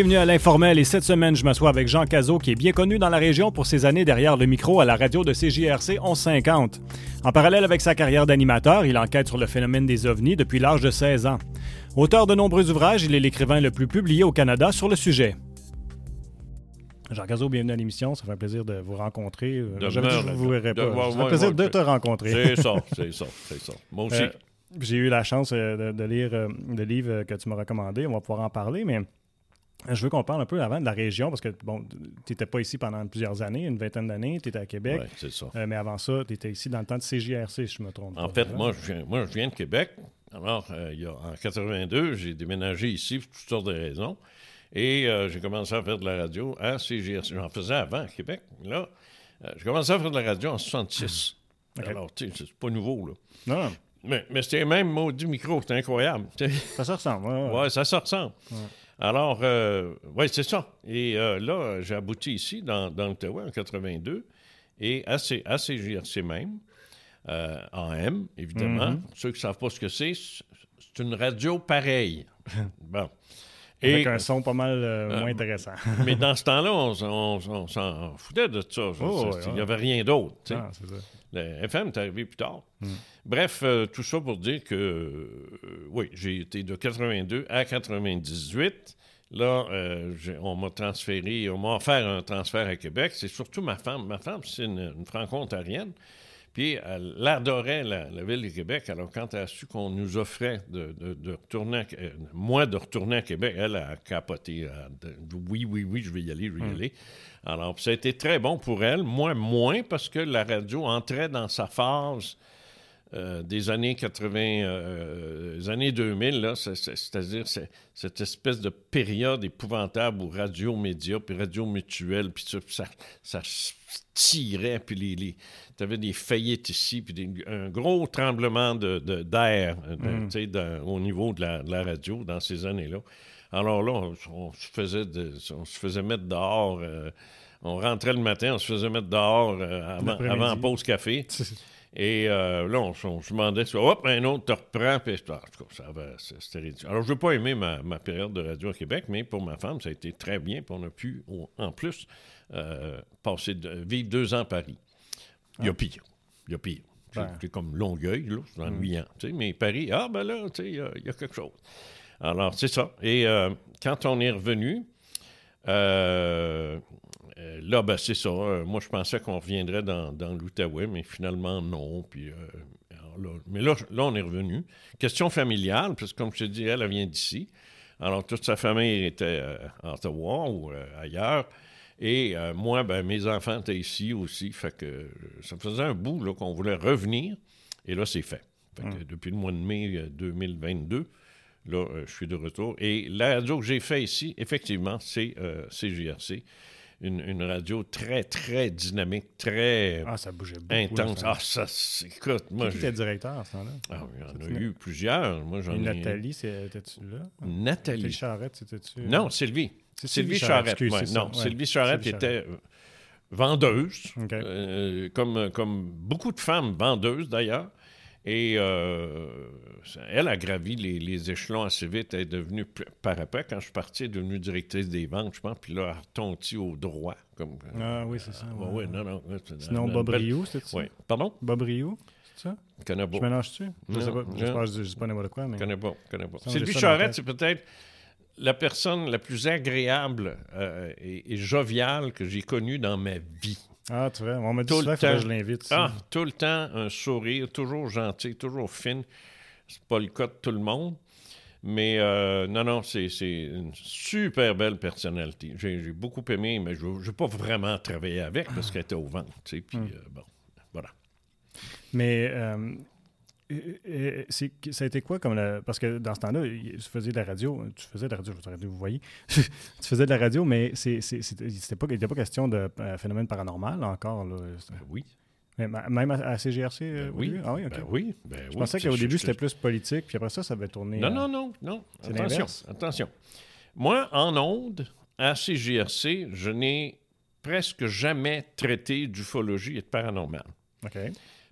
Bienvenue à l'Informel et cette semaine, je m'assois avec Jean Cazot qui est bien connu dans la région pour ses années derrière le micro à la radio de CJRC 1150. En parallèle avec sa carrière d'animateur, il enquête sur le phénomène des ovnis depuis l'âge de 16 ans. Auteur de nombreux ouvrages, il est l'écrivain le plus publié au Canada sur le sujet. Jean Cazot, bienvenue à l'émission. Ça fait un plaisir de vous rencontrer. J'avais dit que je vous verrais pas. ça fait un plaisir de te rencontrer. C'est ça, c'est ça, c'est ça. Moi aussi. Euh, J'ai eu la chance euh, de, de lire euh, le livre que tu m'as recommandé. On va pouvoir en parler, mais je veux qu'on parle un peu avant de la région, parce que bon, tu n'étais pas ici pendant plusieurs années, une vingtaine d'années, tu étais à Québec. Oui, c'est ça. Euh, mais avant ça, tu étais ici dans le temps de CJRC, si je me trompe En pas, fait, hein? moi je, viens, moi, je viens de Québec. Alors, euh, il y a, en 82, j'ai déménagé ici pour toutes sortes de raisons. Et euh, j'ai commencé à faire de la radio à CGRC. J'en faisais avant à Québec. Là, j'ai commencé à faire de la radio en 66. OK. Alors, tu sais, c'est pas nouveau, là. Non, non, Mais, mais c'était même maudit micro, c'était incroyable. ça se ressemble. ouais, ouais. Ouais, ça se ressemble. Alors, euh, oui, c'est ça. Et euh, là, j'ai abouti ici, dans, dans l'Outaouais, en 82, et à, C- à CGRC même, euh, en M, évidemment. Mhm. Ceux qui ne savent pas ce que c'est, c'est une radio pareille. bon. Avec Et, un son pas mal euh, moins intéressant. mais dans ce temps-là, on, s'en foutait de ça. Oh, ouais, Il n'y avait rien d'autre. Ah. Le FM est arrivé plus tard. Hmm. Bref, euh, tout ça pour dire que, euh, oui, j'ai été de 82 à 98. Là, euh, on m'a transféré, on m'a offert un transfert à Québec. C'est surtout ma femme. Ma femme, c'est une, une franco-ontarienne. Puis elle adorait la, la ville de Québec. Alors, quand elle a su qu'on nous offrait de, de- de retourner, à- euh, moi, de retourner à Québec, elle a capoté. Oui, oui, oui, je vais y aller, je vais y aller. Alors, ça a été très bon pour elle. Moi, moins, parce que la radio entrait dans sa phase euh, des années 80, euh, des années 2000, là, c'est- c'est- c'est-à-dire c'est- cette espèce de période épouvantable où Radio Média, puis Radio Mutuelle, puis ça, ça, tirait, puis les, avais des faillites ici, puis des- un gros tremblement de- d'air euh, de- dans- au niveau de la, de la radio dans ces années-là. Alors là, on, on se faisait de- on se faisait mettre dehors. euh, on rentrait le matin, on se faisait mettre dehors euh, avant, avant pause café. Et euh, là, on, on se demandait, hop, un autre te reprend. Puis, en tout cas, ça c'était ridicule. Alors, je n'ai pas aimé ma, ma période de radio à Québec, mais pour ma femme, ça a été très bien. Puis on a pu, en plus, euh, passer de- vivre deux ans à Paris. Il y a pire. Il y a pire. C'est Ben. c'est comme Longueuil, là, c'est ennuyant. tu sais, Mais Paris, ah, ben là, tu sais, il y a- il y, a quelque chose. Alors, c'est ça. Et euh, quand on est revenu, euh, euh, là, ben, c'est ça. Euh, moi, je pensais qu'on reviendrait dans, dans l'Outaouais, mais finalement, non. Puis, euh, là, mais là, là, on est revenu. Question familiale, parce que comme je te dis, elle, elle vient d'ici. Alors, toute sa famille était euh, à Ottawa ou ailleurs. Et moi, ben, mes enfants étaient ici aussi. Fait que ça faisait un bout là, qu'on voulait revenir. Et là, c'est fait. Fait que depuis le mois de mai euh, 2022, là, je suis de retour. Et la radio que j'ai fait ici, effectivement, c'est CJRC. Une, une radio très, très dynamique, très Ah, ça bougeait beaucoup. intense. là, Ah, ça, écoute, moi, Qui était directeur à ce temps-là? ah, il y en a eu plusieurs. Moi, j'en ai... Nathalie, étais-tu là? Nathalie. Nathalie Charrette, c'était-tu? Non, Sylvie. Sylvie, Charrette, Charrette. ouais. ça, non, ouais. Sylvie Charrette Sylvie était euh, vendeuse, euh, comme, comme beaucoup de femmes vendeuses d'ailleurs. Et euh, elle a gravi les, les échelons assez vite. Elle est devenue, par après, quand je suis parti, elle est devenue directrice des ventes, je pense. Puis là, elle au droit. Comme, Ah oui, c'est ça. ouais, ouais. ouais, non, non. c'est Sinon, Bob belle- Rioux, c'était ça? Oui. Pardon? Bob Rioux, c'est ça? Je connais pas. Je mélange-tu? Je sais pas. J'espère que je dis pas n'importe quoi, mais... Je connais pas. je connais pas. Ça, Sylvie Charette, c'est peut-être la personne la plus agréable euh, et, et joviale que j'ai connue dans ma vie. Ah, tu vois, on m'a dit Tout souvent le que temps. je l'invite. Ah, tout le temps un sourire, toujours gentil, toujours fine. C'est pas le cas de tout le monde. Mais euh, non, non, c'est une super belle personnalité. J'ai beaucoup aimé, mais je n'ai pas vraiment travaillé avec parce qu'elle était au ventre. Puis Hmm. euh, bon, voilà. Mais euh, euh, euh, c'est- ça a été quoi comme la- Parce que dans ce temps-là, tu faisais de la radio. Tu faisais de la radio, je vous voyez. tu faisais de la radio, mais c'était pas, il n'était pas question de euh, phénomène paranormal encore. Là. C'était- Oui. Mais même à, à CGRC euh, Ben oui. Ah oui, ok. Ben oui. Ben Je pensais qu'au début, c'était plus politique, puis après ça, ça avait tourné. Non, à- non, non, non. Attention, attention. Moi, en onde, à CGRC, je n'ai presque jamais traité d'ufologie et de paranormal. OK.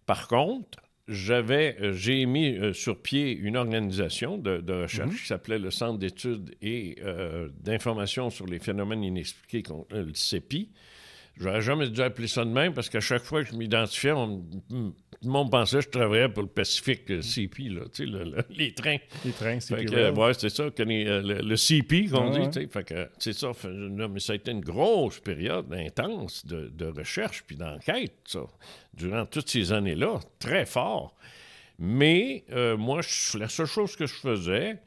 Par contre, j'avais, euh, j'ai mis euh, sur pied une organisation de, recherche mhm. qui s'appelait le Centre d'études et euh, d'information sur les phénomènes inexpliqués, le CEPI. J'aurais jamais dû appeler ça de même parce qu'à chaque fois que je m'identifiais, on, tout le monde pensait que je travaillais pour le Pacifique CP, là, tu sais, les trains. Les trains, CP. ouais, c'est ça, le, CP qu'on dit, tu sais. Fait que c'est ça. mais ça a été une grosse période intense de, de recherche puis d'enquête, ça, durant toutes ces années-là, très fort. Mais euh, moi, la seule chose que je faisais,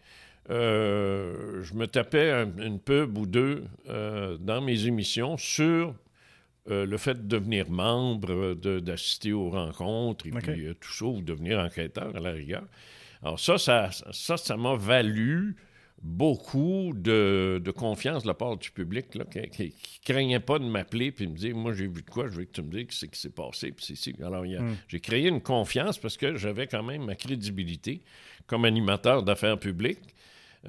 euh, je me tapais une pub ou deux euh, dans mes émissions sur euh, le fait de devenir membre, d'assister aux rencontres et puis euh, tout ça, ou devenir enquêteur à la rigueur. Alors ça, ça, ça, ça m'a valu beaucoup de, confiance de la part du public là, qui, ne craignait pas de m'appeler puis me dire moi j'ai vu de quoi je veux que tu me dises ce qui s'est passé puis c'est alors hmm. j'ai créé une confiance parce que j'avais quand même ma crédibilité comme animateur d'affaires publiques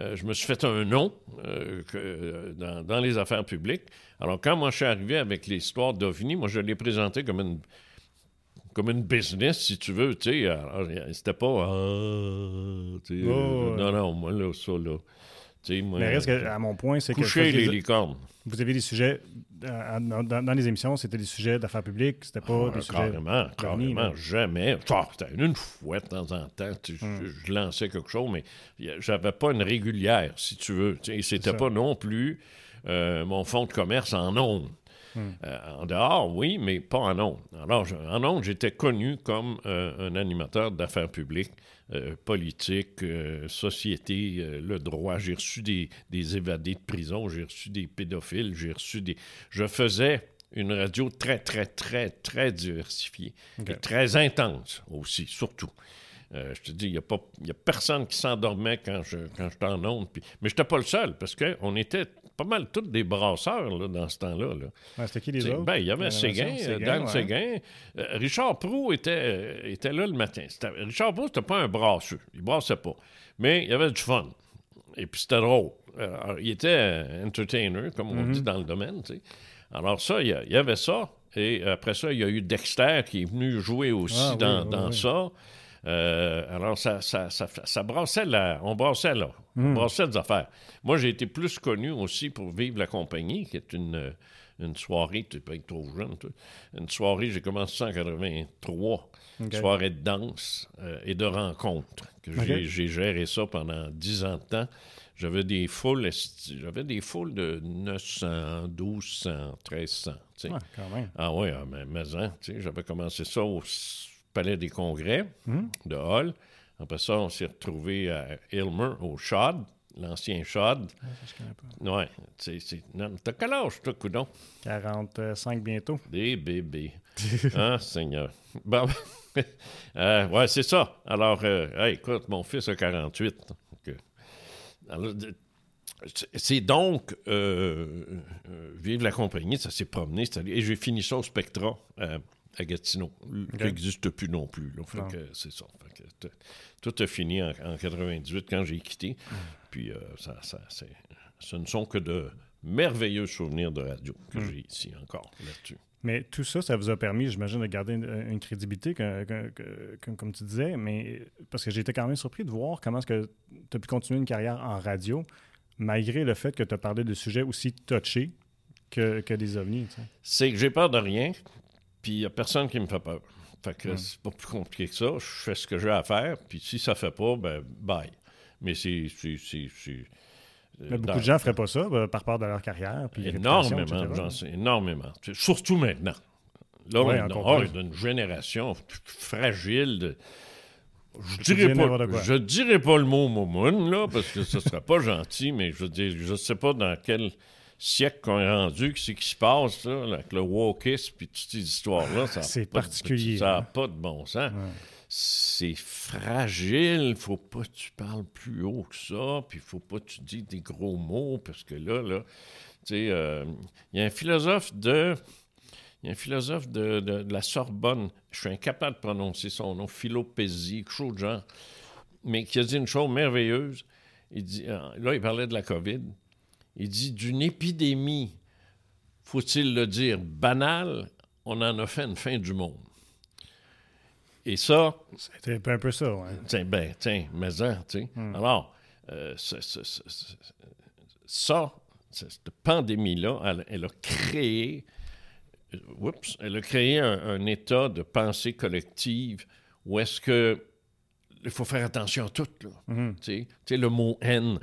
euh, je me suis fait un nom euh, euh, dans, les affaires publiques. Alors, quand moi je suis arrivé avec l'histoire d'OVNI, moi je l'ai présenté comme une, comme une business, si tu veux. Tu sais, c'était pas. Ah, non, non, moi là, ça là. Mais reste à mon point, c'est que. Coucher les licornes. Vous avez des sujets. Dans, les émissions, c'était des sujets d'affaires publiques, c'était pas ah, des sujets. Carrément, carrément, jamais. c'était une fois de temps en temps. Hmm. je, lançais quelque chose, mais j'avais pas une régulière, si tu veux. Et c'était pas non plus euh, mon fonds de commerce en ondes. Hmm. Euh, en dehors, oui, mais pas en ondes. Alors, en ondes, j'étais connu comme euh, un animateur d'affaires publiques euh, politique, euh, société, euh, le droit. J'ai reçu des, évadés de prison, j'ai reçu des pédophiles, j'ai reçu des... Je faisais une radio très, très, très, très diversifiée et très intense aussi, surtout. Je te dis, il n'y a, a personne qui s'endormait quand je, quand j'étais en onde. mais je n'étais pas le seul, parce qu'on était pas mal tous des brasseurs là, dans ce temps-là. C'était qui les autres? Ben, il y avait Séguin, Dan Séguin. Euh, Richard Prou était, euh, était là le matin. Richard Prou, c'était pas un brasseux. Il brassait pas. Mais il y avait du fun. Et puis c'était drôle. il était entertainer, comme on dit mm-hmm. dans le domaine. Alors ça, il y, avait ça. Et après ça, il y a eu Dexter qui est venu jouer aussi ah dans, dans ça. Euh, alors, ça, ça, ça, ça, brassait la, on brassait là. On hmm. brassait des affaires. Moi, j'ai été plus connu aussi pour Vivre la compagnie, qui est une, une soirée, tu peux être trop jeune, toi. Une soirée, j'ai commencé en 83. Une soirée de danse euh, et de rencontres. J'ai géré ça pendant 10 ans de temps. J'avais des foules, j'avais des foules de 900, 1200, 1300. Tu sais. quand même. Ah oui, ah, mais, mais hein, j'avais commencé ça au Palais des Congrès hmm. de Hall. Après ça, on s'est retrouvé à Ilmer, au Chad, l'ancien Chad. Ah, je connais pas. Ouais. T'as quel âge, toi, coudon? 45 bientôt. Des bébés. ah, Seigneur? Bon, euh, ouais, c'est ça. Alors, euh, écoute, mon fils a 48. c'est donc euh, Vive la compagnie, ça s'est promené. Et j'ai fini ça au Spectra à Gatineau, qui n'existe plus non plus. c'est ça. tout a fini en, 98 quand j'ai quitté. Puis euh, ça, ce ne sont que de merveilleux souvenirs de radio que hmm. j'ai ici encore là-dessus. Mais tout ça, ça vous a permis, j'imagine, de garder une, crédibilité, comme tu disais, mais parce que j'étais quand même surpris de voir comment est-ce que tu as pu continuer une carrière en radio, malgré le fait que tu as parlé de sujets aussi touchés que, que des ovnis. C'est que j'ai peur de rien, puis il n'y a personne qui me fait peur. Fait que c'est pas plus compliqué que ça. Je fais ce que j'ai à faire, puis si ça fait pas, ben bye. Mais c'est. Mais beaucoup de gens ne feraient pas ça ben, par part de leur carrière. Puis énormément, j'en sais, énormément. Surtout maintenant. Là, on, a une génération fragile de. Je dirais, pas, je dirais pas le mot momoun, là, parce que ce serait pas gentil, mais je veux dire, je sais pas dans quel siècle qu'on est rendu, ce qui se passe là, avec le wokisme puis toutes ces histoires-là. C'est particulier. ça n'a hein. pas de bon sens. C'est fragile, faut pas que tu parles plus haut que ça, puis faut pas que tu dis des gros mots, parce que là, là, tu sais, euh, il y a un philosophe de... Il y a un philosophe de, la Sorbonne, je suis incapable de prononcer son nom, Philopésie, quelque chose de genre, mais qui a dit une chose merveilleuse. Il dit, euh, là, il parlait de la COVID. Il dit d'une épidémie, faut-il le dire, banale, on en a fait une fin du monde. Et ça. C'était un peu ça, oui. Tiens, ben, tiens, mais ça, tu sais. Hmm. Alors, euh, ça, cette pandémie-là, elle, elle, a créé. euh, Oups, elle a créé un, un état de pensée collective où est-ce que. Il faut faire attention à tout, là. Mhm. Tu sais, tu sais, le mot haine.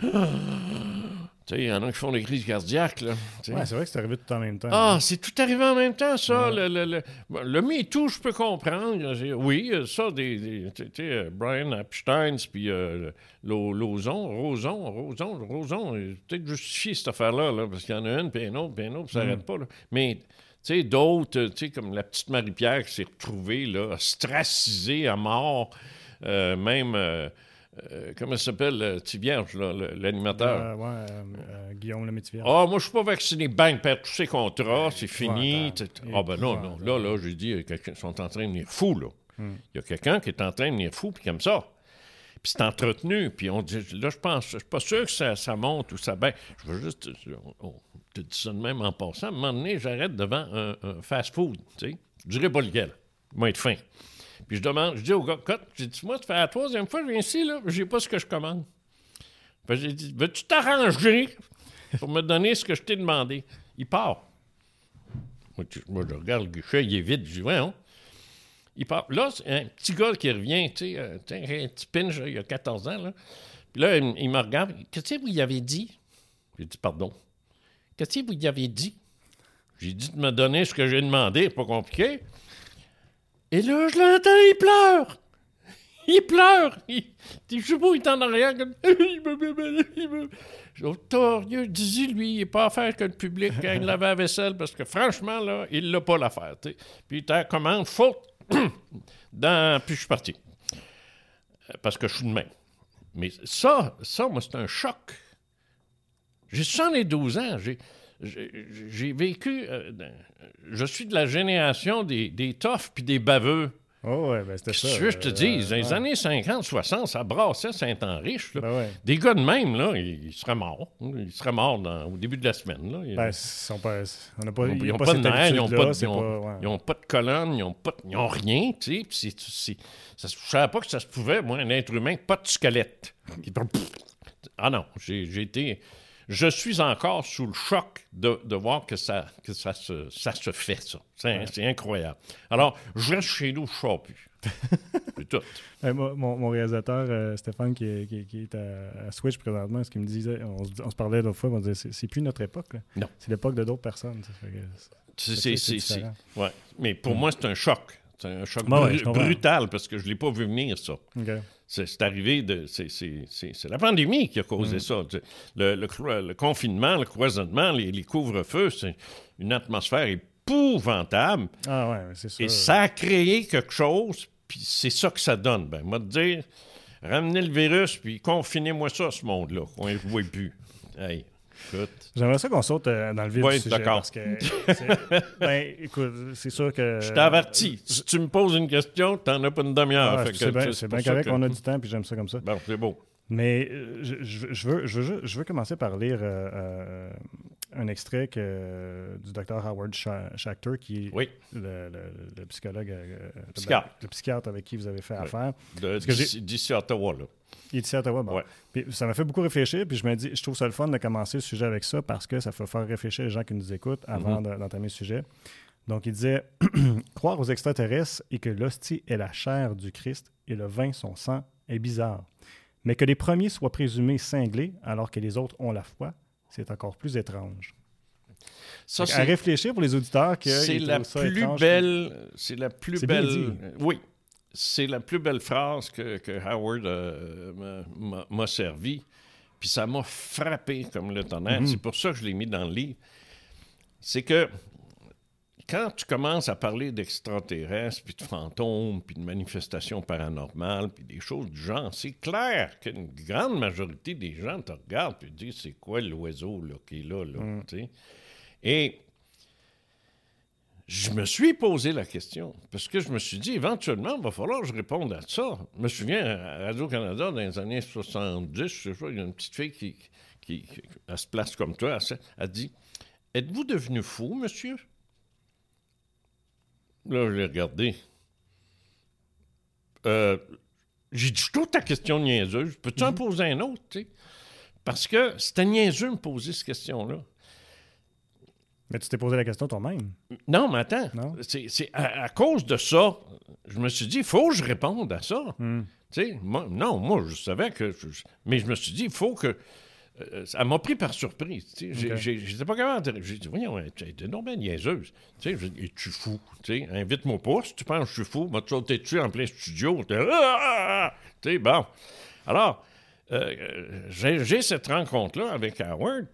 Tu sais, il y en a qui font des crises cardiaques, là. Ouais, c'est vrai que c'est arrivé tout en même temps. Ah, c'est tout arrivé en même temps, ça. Le, le, le, le MeToo, je peux comprendre. Oui, euh, ça, des, des- tu sais, euh, Brian Epstein, puis euh, Lo- Lozon, Roson, Roson, Roson, peut-être justifier cette affaire-là, là, parce qu'il y en a une, puis une autre, puis une autre, puis ça n'arrête pas. là. Mais, tu sais, d'autres, tu sais, comme la petite Marie-Pierre qui s'est retrouvée, là, ostracisée à mort, euh, même... euh, euh, comment ça s'appelle, euh, Tivierge, l'animateur? Euh, ouais, euh, euh, Guillaume le métier. Ah, moi, je suis pas vacciné. Bang, perd tous ses contrats, c'est fini. Ah, ben non, non. Là, là, j'ai dit, quelqu'un- ils sont en train de venir fous, là. Hmm. Il y a quelqu'un qui est en train de venir fou, puis comme ça. Puis c'est entretenu, puis on dit, là, je pense, je suis pas sûr que ça, ça monte ou ça baisse. Je veux juste, on, te dit ça de même en passant. À un moment donné, j'arrête devant un, un fast-food, tu sais. Je dirais pas lequel. Il va être fin. Puis je demande, je dis au gars, Cote, j'ai dit, moi, ça fait la troisième fois que je viens ici, là, j'ai pas ce que je commande. Que j'ai dit, veux-tu t'arranger pour me donner ce que je t'ai demandé? Il part. Moi, je regarde le guichet, il est vide. Je dis, voyons. Il part. Là, c'est un petit gars qui revient, tu sais, euh, un petit pinch, il a 14 ans, là. Puis là, il, me regarde. Qu'est-ce que vous y avez dit? J'ai dit, pardon. Qu'est-ce que vous y avez dit? J'ai dit de me donner ce que j'ai demandé, pas compliqué. Et là, je l'entends, il pleure. Il pleure. Il, pas, il est en arrière. Comme, il me, il il n'est pas à faire que le public il lave la vaisselle, parce que franchement, là, il l'a pas l'affaire. Puis ta commande, faute. dans... Puis je suis parti. Euh, Parce que je suis de même. Mais ça, ça, moi, c'est un choc. J'ai 72 ans. J'ai, j'ai, vécu. euh, je suis de la génération des, des toughs puis des baveux. Oh, ouais, ben c'était ça. que je te euh, dise? Dans les ouais. années 50, 60, ça brassait Saint-Henriche. Ben ouais. Des gars de même, là, ils, ils seraient morts. Ils seraient morts dans- au début de la semaine. Là. Ils- Ben, sont pas, on n'a pas, ils n'ont pas, pas, de nerfs, ils n'ont pas, pas- ouais. de colonne, ils n'ont pas, de- ils ont rien, tu sais. ça Je savais pas que ça se pouvait, moi, un être humain, pas de squelette. Ah non, j'ai été... Je suis encore sous le choc de, de voir que ça, que ça, se, ça se fait, ça. C'est incroyable. Alors, je reste chez nous, je ne plus. C'est tout. Moi, mon, mon réalisateur, euh, Stéphane, qui est, qui- qui est à, à Switch présentement, ce qu'il me disait, on, se- on se parlait l'autre fois, on disait, c'est, plus notre époque. là. Non. C'est l'époque de d'autres personnes. c'est- C'est- ouais. Mais pour moi, c'est un choc. C'est un choc brutal parce que je ne l'ai pas vu venir, ça. OK. C'est arrivé de. c'est- la pandémie qui a causé Mm. ça. Le, le le confinement, le cloisonnement, les, les couvre-feux, c'est une atmosphère épouvantable. Ah ouais, c'est ça. Et ça a créé quelque chose, puis c'est ça que ça donne. Ben, moi, de dire, ramenez le virus, puis confinez-moi ça, ce monde-là, qu'on ne le voit plus. Hey. J'aimerais ça qu'on saute euh, dans le vif Ouais, du sujet. d'accord. Parce que, ben, écoute, c'est sûr que... Je t'avertis. Si tu me poses une question, t'en as pas une demi-heure. Ah, c'est bien, c'est bien correct, que- on a du temps, puis j'aime ça comme ça. Bon, c'est beau. Mais euh, je, veux, je, veux, je veux commencer par lire euh, euh, un extrait que, du docteur Howard Scha- Schachter, qui est Oui, le, le- le psychologue, euh, le- Psychiatre. le psychiatre avec qui vous avez fait Oui. affaire. d'ici à Ottawa, là. Il est ici à Ottawa. bon. Ouais. Puis ça m'a fait beaucoup réfléchir, puis je me dis, je trouve ça le fun de commencer le sujet avec ça parce que ça fait faire réfléchir les gens qui nous écoutent avant Mhm. de- d'entamer le sujet. Donc, il disait Croire aux extraterrestres et que l'hostie est la chair du Christ et le vin son sang est bizarre. Mais que les premiers soient présumés cinglés alors que les autres ont la foi, c'est encore plus étrange. Ça, à réfléchir pour les auditeurs que c'est la plus belle. C'est la plus belle. dit. Oui. C'est la plus belle phrase que, que Howard euh, m'a- servi. Puis ça m'a frappé comme le tonnerre. Mhm. C'est pour ça que je l'ai mis dans le livre. C'est que quand tu commences à parler d'extraterrestres, puis de fantômes, puis de manifestations paranormales, puis des choses du genre, c'est clair qu'une grande majorité des gens te regardent et disent c'est quoi l'oiseau là, qui est là, là Mm. Et je me suis posé la question, parce que je me suis dit, éventuellement, il va falloir que je réponde à ça. Je me souviens, à Radio-Canada, dans les années 70, je sais pas, il y a une petite fille qui, qui, qui- elle se place comme toi, elle, elle dit, « Êtes-vous devenu fou, monsieur? » Là, je l'ai regardé. euh, j'ai dit, toute ta question niaiseuse. Peux-tu en poser un autre, tu sais? Parce que c'était niaiseux de me poser cette question-là. Mais tu t'es posé la question toi-même. Non, mais attends. C'est, à, à cause de ça, je me suis dit, il faut que je réponde à ça. Tu sais, moi, non, moi, je savais que. je- mais je me suis dit, il faut que. Euh, ça m'a pris par surprise. tu sais. J'ai- Ok. j'ai- J'étais pas de. J'ai dit, voyons, tu es non bien niaiseuse. Tu sais, j'ai dit, es-tu fou? Tu sais, invite-moi pas. Si tu penses que je suis fou, m'a tu sauté dessus en plein studio? T'es- Ah, ah, ah! Tu sais, bon. Alors, euh, j'ai cette rencontre-là avec Howard.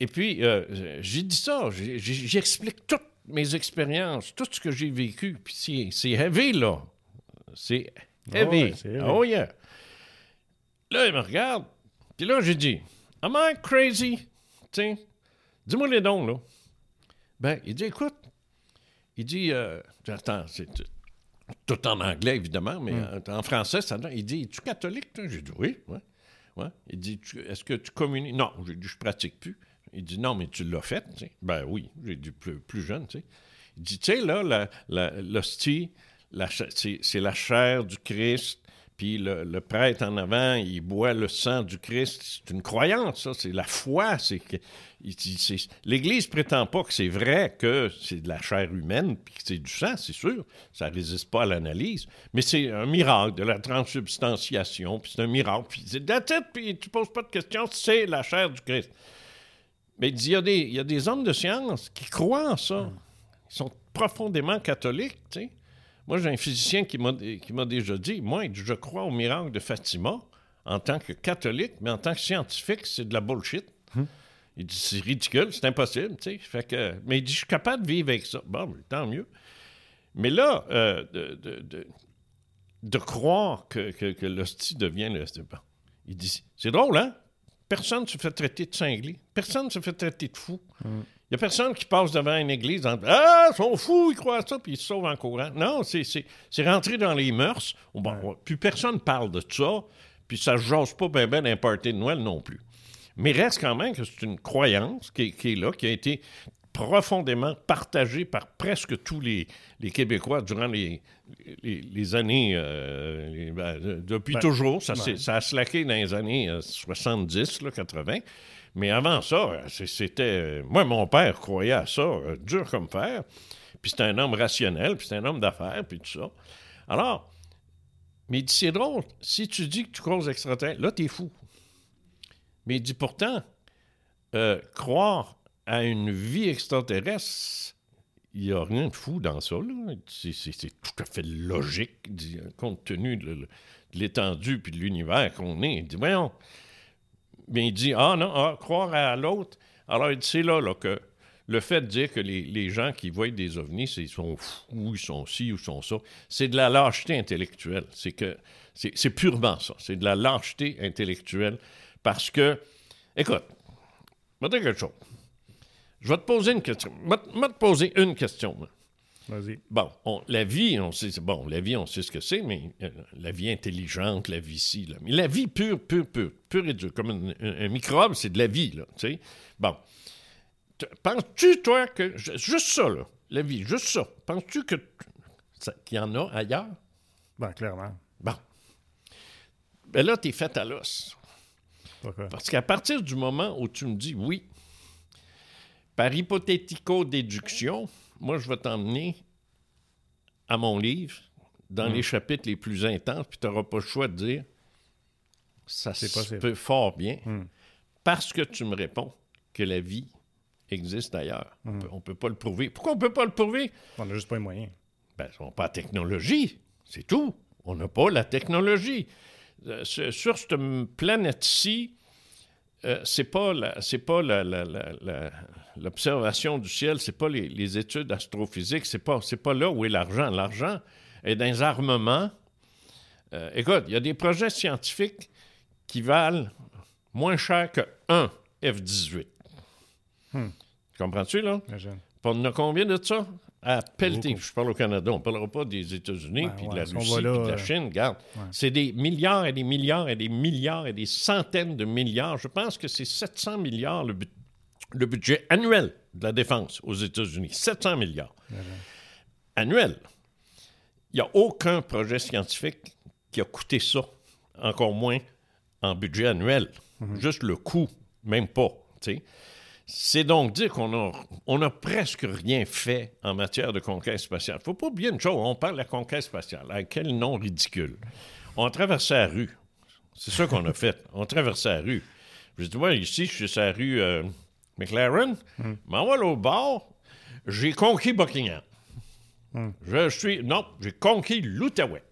Et puis, euh, j'ai dit ça. J'explique toutes mes expériences, tout ce que j'ai vécu. Puis c'est- heavy, là. C'est heavy. c'est heavy. Oh, yeah. Là, il me regarde. Puis là, j'ai dit, Am I crazy? Tiens, dis-moi les dons, là. Ben, il dit, écoute. Il dit, euh, attends, c'est tout- en anglais, évidemment, mais Hmm. en, en français, ça donne. Il dit, es-tu catholique, toi? J'ai dit, oui, ouais. ouais. Il dit, est-ce que tu communies? Non, j'ai dit, je pratique plus. Il dit, non, mais tu l'as fait. Ben oui, j'ai dit, plus, plus jeune, tu sais. Il dit, tu sais, là, la- la- l'hostie, la c'est la chair du Christ, puis le, le prêtre en avant, il boit le sang du Christ. C'est une croyance, ça, c'est la foi. C'est L'Église prétend pas que c'est vrai que c'est de la chair humaine, puis que c'est du sang, c'est sûr. Ça résiste pas à l'analyse. Mais c'est un miracle, de la transubstantiation, puis c'est un miracle. Puis c'est puis tu poses pas de questions, c'est la chair du Christ. Mais il dit, il y, a des, il y a des hommes de science qui croient en ça. Ils sont profondément catholiques, tu sais. Moi, j'ai un physicien qui m'a déjà dit, moi, je crois au miracle de Fatima en tant que catholique, mais en tant que scientifique, c'est de la bullshit. Il dit, c'est ridicule, c'est impossible, tu sais. Fait que, mais il dit, je suis capable de vivre avec ça. Bon, mais tant mieux. Mais là, euh, de, de- de- de croire que, que, que l'hostie devient le... bon. Il dit, c'est drôle, hein? Personne ne se fait traiter de cinglé. Personne ne se fait traiter de fou. Il n'y a personne qui passe devant une église en disant Ah, ils sont fous, ils croient à ça, puis ils se sauvent en courant. Non, c'est, rentré dans les mœurs. On- bon, Puis personne ne parle de ça, puis ça ne jase pas bien ben d'un party de Noël non plus. Mais reste quand même que c'est une croyance qui est, qui est là, qui a été profondément partagée par presque tous les, les Québécois durant les, les, les années. euh, ben, de- depuis Ben, toujours. Ça, ça a slacké dans les années euh, 70, là, 80. Mais avant ça, euh, c'était. Moi, mon père croyait à ça, euh, dur comme fer. Puis c'était un homme rationnel, puis c'était un homme d'affaires, puis tout ça. Alors, mais il dit c'est drôle, si tu dis que tu crois aux extraterrestres, là, t'es fou. Mais il dit pourtant, euh, croire à une vie extraterrestre, il n'y a rien de fou dans ça. C'est, tout à fait logique, compte tenu de, de l'étendue puis de l'univers qu'on est. Il dit, voyons. Mais il dit, ah non, ah, croire à l'autre. Alors, c'est là, là que le fait de dire que les, les gens qui voient des ovnis, ils sont fous, ils sont ci ou sont ça, c'est de la lâcheté intellectuelle. C'est que c'est, purement ça. C'est de la lâcheté intellectuelle parce que, écoute, je vais te quelque chose. Je vais te poser une question. Je vais te- poser une question. Vas-y. Bon, on- la vie, on sait, bon, la vie, on sait ce que c'est, mais euh, la vie intelligente, la vie ci, là. Mais la vie pure, pure, pure, pure et dure, comme un, un- un microbe, c'est de la vie, là, tu sais. Bon. Penses-tu, toi, que, ju- juste ça, là, la vie, juste ça, penses-tu que qu'il y en a ailleurs? Ben, clairement. Bon. Ben là, t'es fait à l'os. Pourquoi? Parce qu'à partir du moment où tu me dis oui, par hypothético-déduction, moi, je vais t'emmener à mon livre, dans les chapitres les plus intenses, puis tu n'auras pas le choix de dire ça se peut fort bien, Hmm. parce que tu me réponds que la vie existe ailleurs. Hmm. On ne peut pas le prouver. Pourquoi on ne peut pas le prouver? On n'a juste pas les moyens. Ben, on n'a pas la technologie. C'est tout. On n'a pas la technologie. Euh, sur cette planète-ci, euh, c'est pas c'est l'observation du ciel, c'est pas les, les études astrophysiques, c'est pas c'est pas là où est l'argent. L'argent est dans les armements. Euh, écoute, il y a des projets scientifiques qui valent moins cher que un F-18. Hmm. Comprends-tu, là? Imagine. A combien de ça? À pelleter. Je parle au Canada. On ne parlera pas des États-Unis, puis de la Russie, puis de la euh, Chine. Regarde, ouais. c'est des milliards et des milliards et des milliards et des centaines de milliards. Je pense que c'est 700 milliards le, bu- le budget annuel de la défense aux États-Unis. 700 milliards. Annuel. il n'y a aucun projet scientifique qui a coûté ça, encore moins en budget annuel. Juste le coût, même pas. tu sais. C'est donc dire qu'on a, on a presque rien fait en matière de conquête spatiale. faut pas oublier une chose, on parle de la conquête spatiale. À quel nom ridicule. On a traversé la rue. C'est ça qu'on a fait. On a traversé la rue. Je dis, ouais, ici, je suis sur la rue euh, McLaren. M'en va au bord. J'ai conquis Buckingham. Je suis. Non, j'ai conquis l'Outaouais.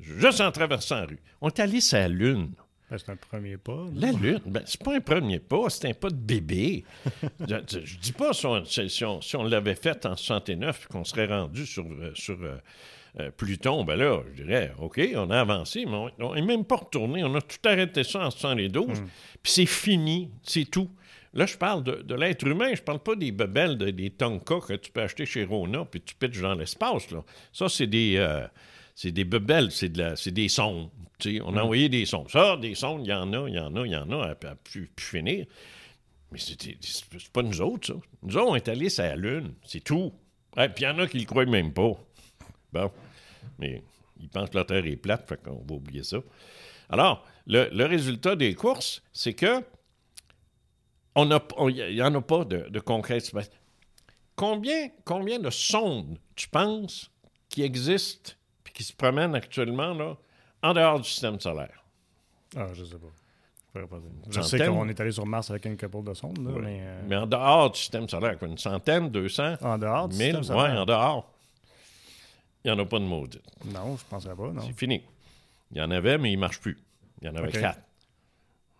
Juste en traversant la rue. On est allé sur la Lune. Ben, c'est un premier pas. non? La Lune, ben, c'est pas un premier pas, c'est un pas de bébé. je, je- je dis pas si on, si on- si on l'avait fait en 69 et qu'on serait rendu sur, euh, sur euh, euh, Pluton, ben là, je dirais, OK, on a avancé, mais on n'est même pas retourné. On a tout arrêté ça en 72, puis c'est fini, c'est tout. Là, je parle de, de l'être humain, je parle pas des bebelles, de- des Tonka que tu peux acheter chez Rona, puis tu pitches dans l'espace. là. Ça, c'est des, euh, c'est des bebelles, c'est, de la- c'est des sondes. On a envoyé des sondes. Ça, des sondes, il y en a, il y en a, il y en a, à, à plus, plus finir. Mais c'est, pas nous autres, ça. Nous autres, on est allés sur la Lune, c'est tout. Et puis il y en a qui le croient même pas. Bon, mais ils pensent que la Terre est plate, fait qu'on va oublier ça. Alors, le, le résultat des courses, c'est que on n'y en a pas de, de spatiale. Combien, combien de sondes, tu penses, qui existent et qui se promènent actuellement là, en dehors du système solaire? Ah, je sais pas. Je sais qu'on est allé sur Mars avec une couple de sondes, là, mais euh, Mais en dehors du système solaire, une centaine, deux cents, en dehors du mille, système ouais, en dehors. Il n'y en a pas de maudit. Non, je penserais pas. C'est fini. Il y en avait, mais il ne marche plus. Il y en avait quatre.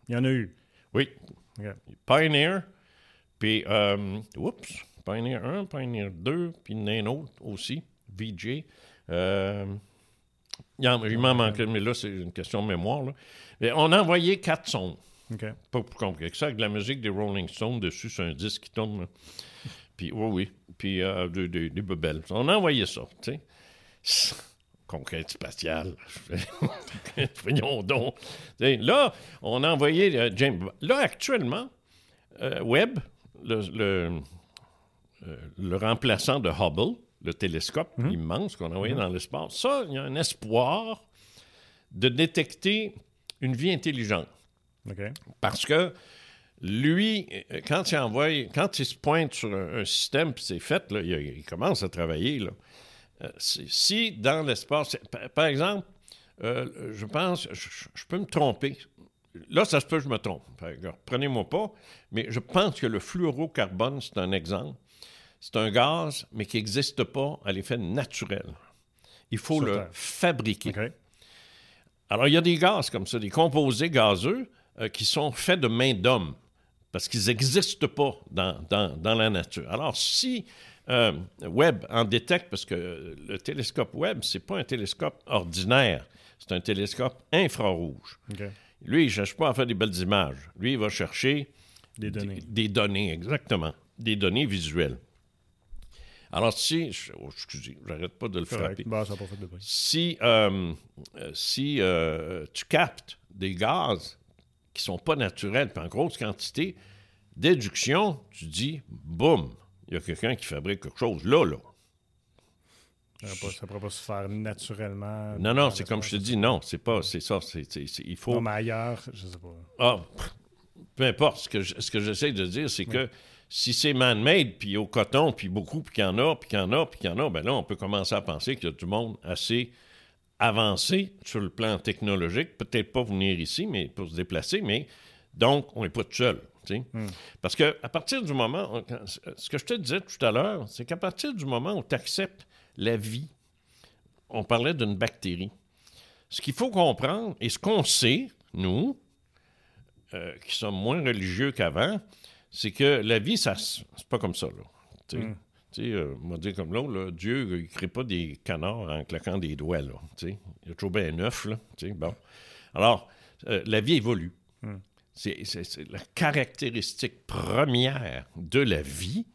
Il y en a eu. Oui. Pioneer, puis, euh, oups, Pioneer 1, Pioneer 2, puis il y en a un autre aussi, VJ. Euh, il, en- il m'en manquait, mais là, c'est une question de mémoire. là. Mais on a envoyé quatre sondes. OK. Pas plus compliqué que ça, avec de la musique des Rolling Stones dessus sur un disque qui tourne. là. Puis, oui, oui. Puis, euh, des, des, des bebelles. On a envoyé ça, tu sais. Conquête spatiale. Voyons donc. Tu sais, Là, on a envoyé euh, James. Là, actuellement, euh, Webb, le, le, euh, le remplaçant de Hubble, le télescope immense qu'on a envoyé dans l'espace, ça, il y a un espoir de détecter une vie intelligente. Parce que lui, quand il envoie, quand il se pointe sur un, un système, puis c'est fait, là, il, il commence à travailler. Là. Euh, si, dans l'espace, par, exemple, euh, je pense, je, je- peux me tromper. Là, ça se peut que je me trompe. Prenez-moi pas, mais je pense que le fluorocarbone, c'est un exemple. C'est un gaz, mais qui n'existe pas à l'effet naturel. Il faut Sur le Terre. fabriquer. Alors, il y a des gaz comme ça, des composés gazeux euh, qui sont faits de main d'homme parce qu'ils n'existent pas dans, dans- dans la nature. Alors, si euh, Webb en détecte, parce que le télescope Webb, c'est pas un télescope ordinaire, c'est un télescope infrarouge. Lui, il ne cherche pas à faire des belles images. Lui, il va chercher Des données. des données, exactement. Des données visuelles. Alors, si... je- oh, excusez, j'arrête pas de le frapper. Bah, ça n'a pas fait de bruit. si, euh, si euh, tu captes des gaz qui sont pas naturels, puis en grosse quantité, déduction, tu dis, boum, il y a quelqu'un qui fabrique quelque chose là, là. Ça ne pourrait pas se faire naturellement. Non, non, c'est comme je te dis, non, c'est pas, c'est ça, c'est, c'est- c'est- il faut... Non, mais ailleurs, je sais pas. Ah, peu importe, ce que, je- ce que j'essaie de dire, c'est que si c'est man-made, puis au coton, puis beaucoup, puis qu'il y en a, puis qu'il y en a, puis qu'il y en a, ben là, on peut commencer à penser qu'il y a du monde assez avancé sur le plan technologique. Peut-être pas venir ici, mais pour se déplacer, mais donc, on n'est pas tout seul. sais. Parce que à partir du moment, on- ce que je te disais tout à l'heure, c'est qu'à partir du moment où tu acceptes la vie, on parlait d'une bactérie. Ce qu'il faut comprendre, et ce qu'on sait, nous, euh, qui sommes moins religieux qu'avant, c'est que la vie, ça, c'est pas comme ça. Là. Tu sais, Tu sais, euh, on va dire comme l'autre, là, Dieu, il ne crée pas des canards en claquant des doigts. Là, il y a toujours bien un œuf. Là, bon. Alors, euh, la vie évolue. C'est, c'est- c'est la caractéristique première de la vie,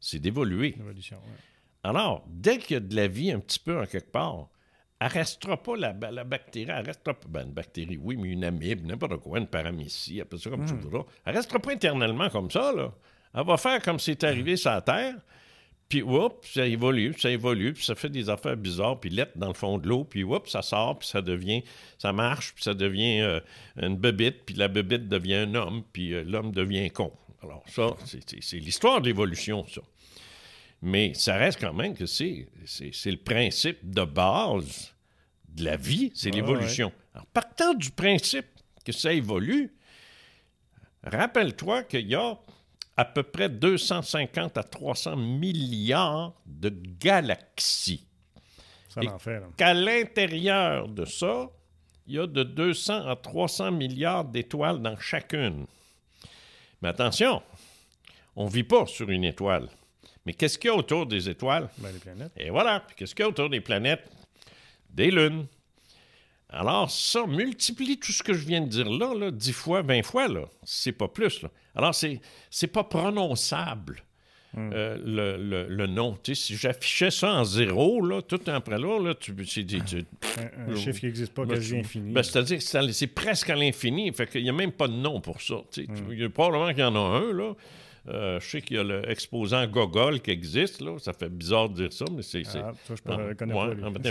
c'est d'évoluer. Ouais. Alors, dès qu'il y a de la vie un petit peu en quelque part, elle restera pas la, la bactérie, elle restera pas, ben, une bactérie, oui, mais une amibe, n'importe quoi, une paramécie, appelle ça comme tu voudras. Elle restera pas éternellement comme ça, là. Elle va faire comme c'est arrivé sur la Terre, Puis, oups, ça évolue, ça évolue, puis ça fait des affaires bizarres, puis lettre dans le fond de l'eau, puis oups, ça sort, puis ça devient, ça marche, puis ça devient euh, une bébite, puis la bébite devient un homme, puis euh, l'homme devient con. Alors, ça, c'est l'histoire de l'évolution, ça. Mais ça reste quand même que c'est le principe de base de la vie, c'est l'évolution. Alors, partant du principe que ça évolue, rappelle-toi qu'il y a à peu près 250 à 300 milliards de galaxies. Ça en fait, Qu'à l'intérieur de ça, il y a de 200 à 300 milliards d'étoiles dans chacune. Mais attention, on ne vit pas sur une étoile. Mais qu'est-ce qu'il y a autour des étoiles? Ben, les planètes. Et voilà. qu'est-ce qu'il y a autour des planètes? Des lunes. Alors, ça multiplie tout ce que je viens de dire là, là 10 fois, 20 fois, là. C'est pas plus, là. Alors, c'est, c'est pas prononçable. Hmm. Euh, le, le, nom. Tu sais, si j'affichais ça en zéro, là, tout après là, là tu, c'est, un, chiffre qui n'existe pas, quasi infini. Ben, c'est-à-dire que c'est, presque à l'infini. Fait qu'il n'y a même pas de nom pour ça. Tu sais. A probablement qu'il y en a un, là. Euh, je sais qu'il y a l'exposant Gogol qui existe, là. Ça fait bizarre de dire ça, mais c'est. Ah, je en, connais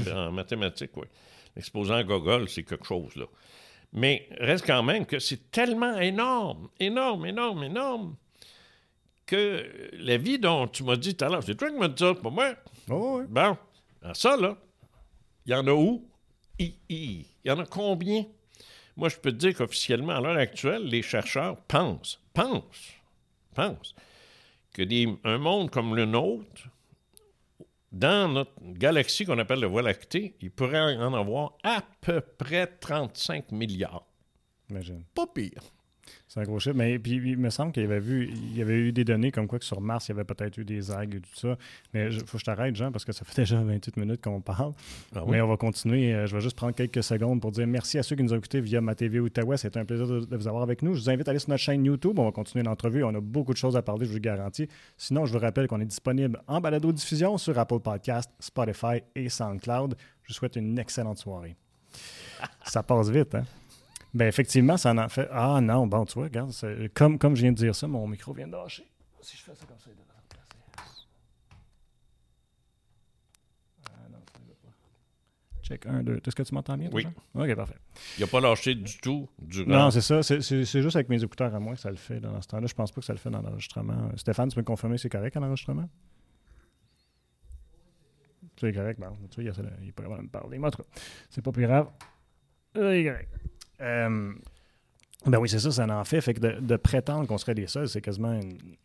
pas, en, mathématiques, oui. L'exposant Gogol, c'est quelque chose, là. Mais reste quand même que c'est tellement énorme, énorme, énorme, énorme, que la vie dont tu m'as dit tout à l'heure, c'est toi qui m'as dit ça, pas moi. Oh, oui. Bon, ça, là, il y en a où? Il y en a combien? Moi, je peux te dire qu'officiellement, à l'heure actuelle, les chercheurs pensent, pensent, pensent que un monde comme le nôtre dans notre galaxie qu'on appelle la Voie lactée, il pourrait en avoir à peu près 35 milliards. Imagine. Pas pire. C'est un gros chiffre. Mais puis, il me semble qu'il y avait vu, il y avait eu des données comme quoi que sur Mars, il y avait peut-être eu des algues et tout ça. Mais il faut que je t'arrête, Jean, parce que ça fait déjà 28 minutes qu'on parle. Ah mais on va continuer. Euh, je vais juste prendre quelques secondes pour dire merci à ceux qui nous ont écoutés via ma TV Outaouais. C'était un plaisir de, vous avoir avec nous. Je vous invite à aller sur notre chaîne YouTube. On va continuer l'entrevue. On a beaucoup de choses à parler, je vous le garantis. Sinon, je vous rappelle qu'on est disponible en balado-diffusion sur Apple Podcast, Spotify et SoundCloud. Je vous souhaite une excellente soirée. ça passe vite, hein? Ben effectivement, ça en fait. Ah non, bon, tu vois, regarde, comme, comme je viens de dire ça, mon micro vient de lâcher. Si je fais ça comme ça, il devrait remplacer. Ah non, ça ne va pas. Check, un, deux. Est-ce que tu m'entends bien? Oui. Ok, parfait. Il n'a pas lâché du tout durant. Non, c'est ça. C'est juste avec mes écouteurs à moi que ça le fait dans ce temps-là. Je pense pas que ça le fait dans l'enregistrement. Stéphane, tu peux me confirmer c'est correct en enregistrement? C'est correct, bon, tu vois, il, peut pas me parler. Mais en tout cas, c'est pas plus grave. C'est correct. Euh, ben oui, c'est ça, ça en fait. Fait que de, prétendre qu'on serait des seuls, c'est quasiment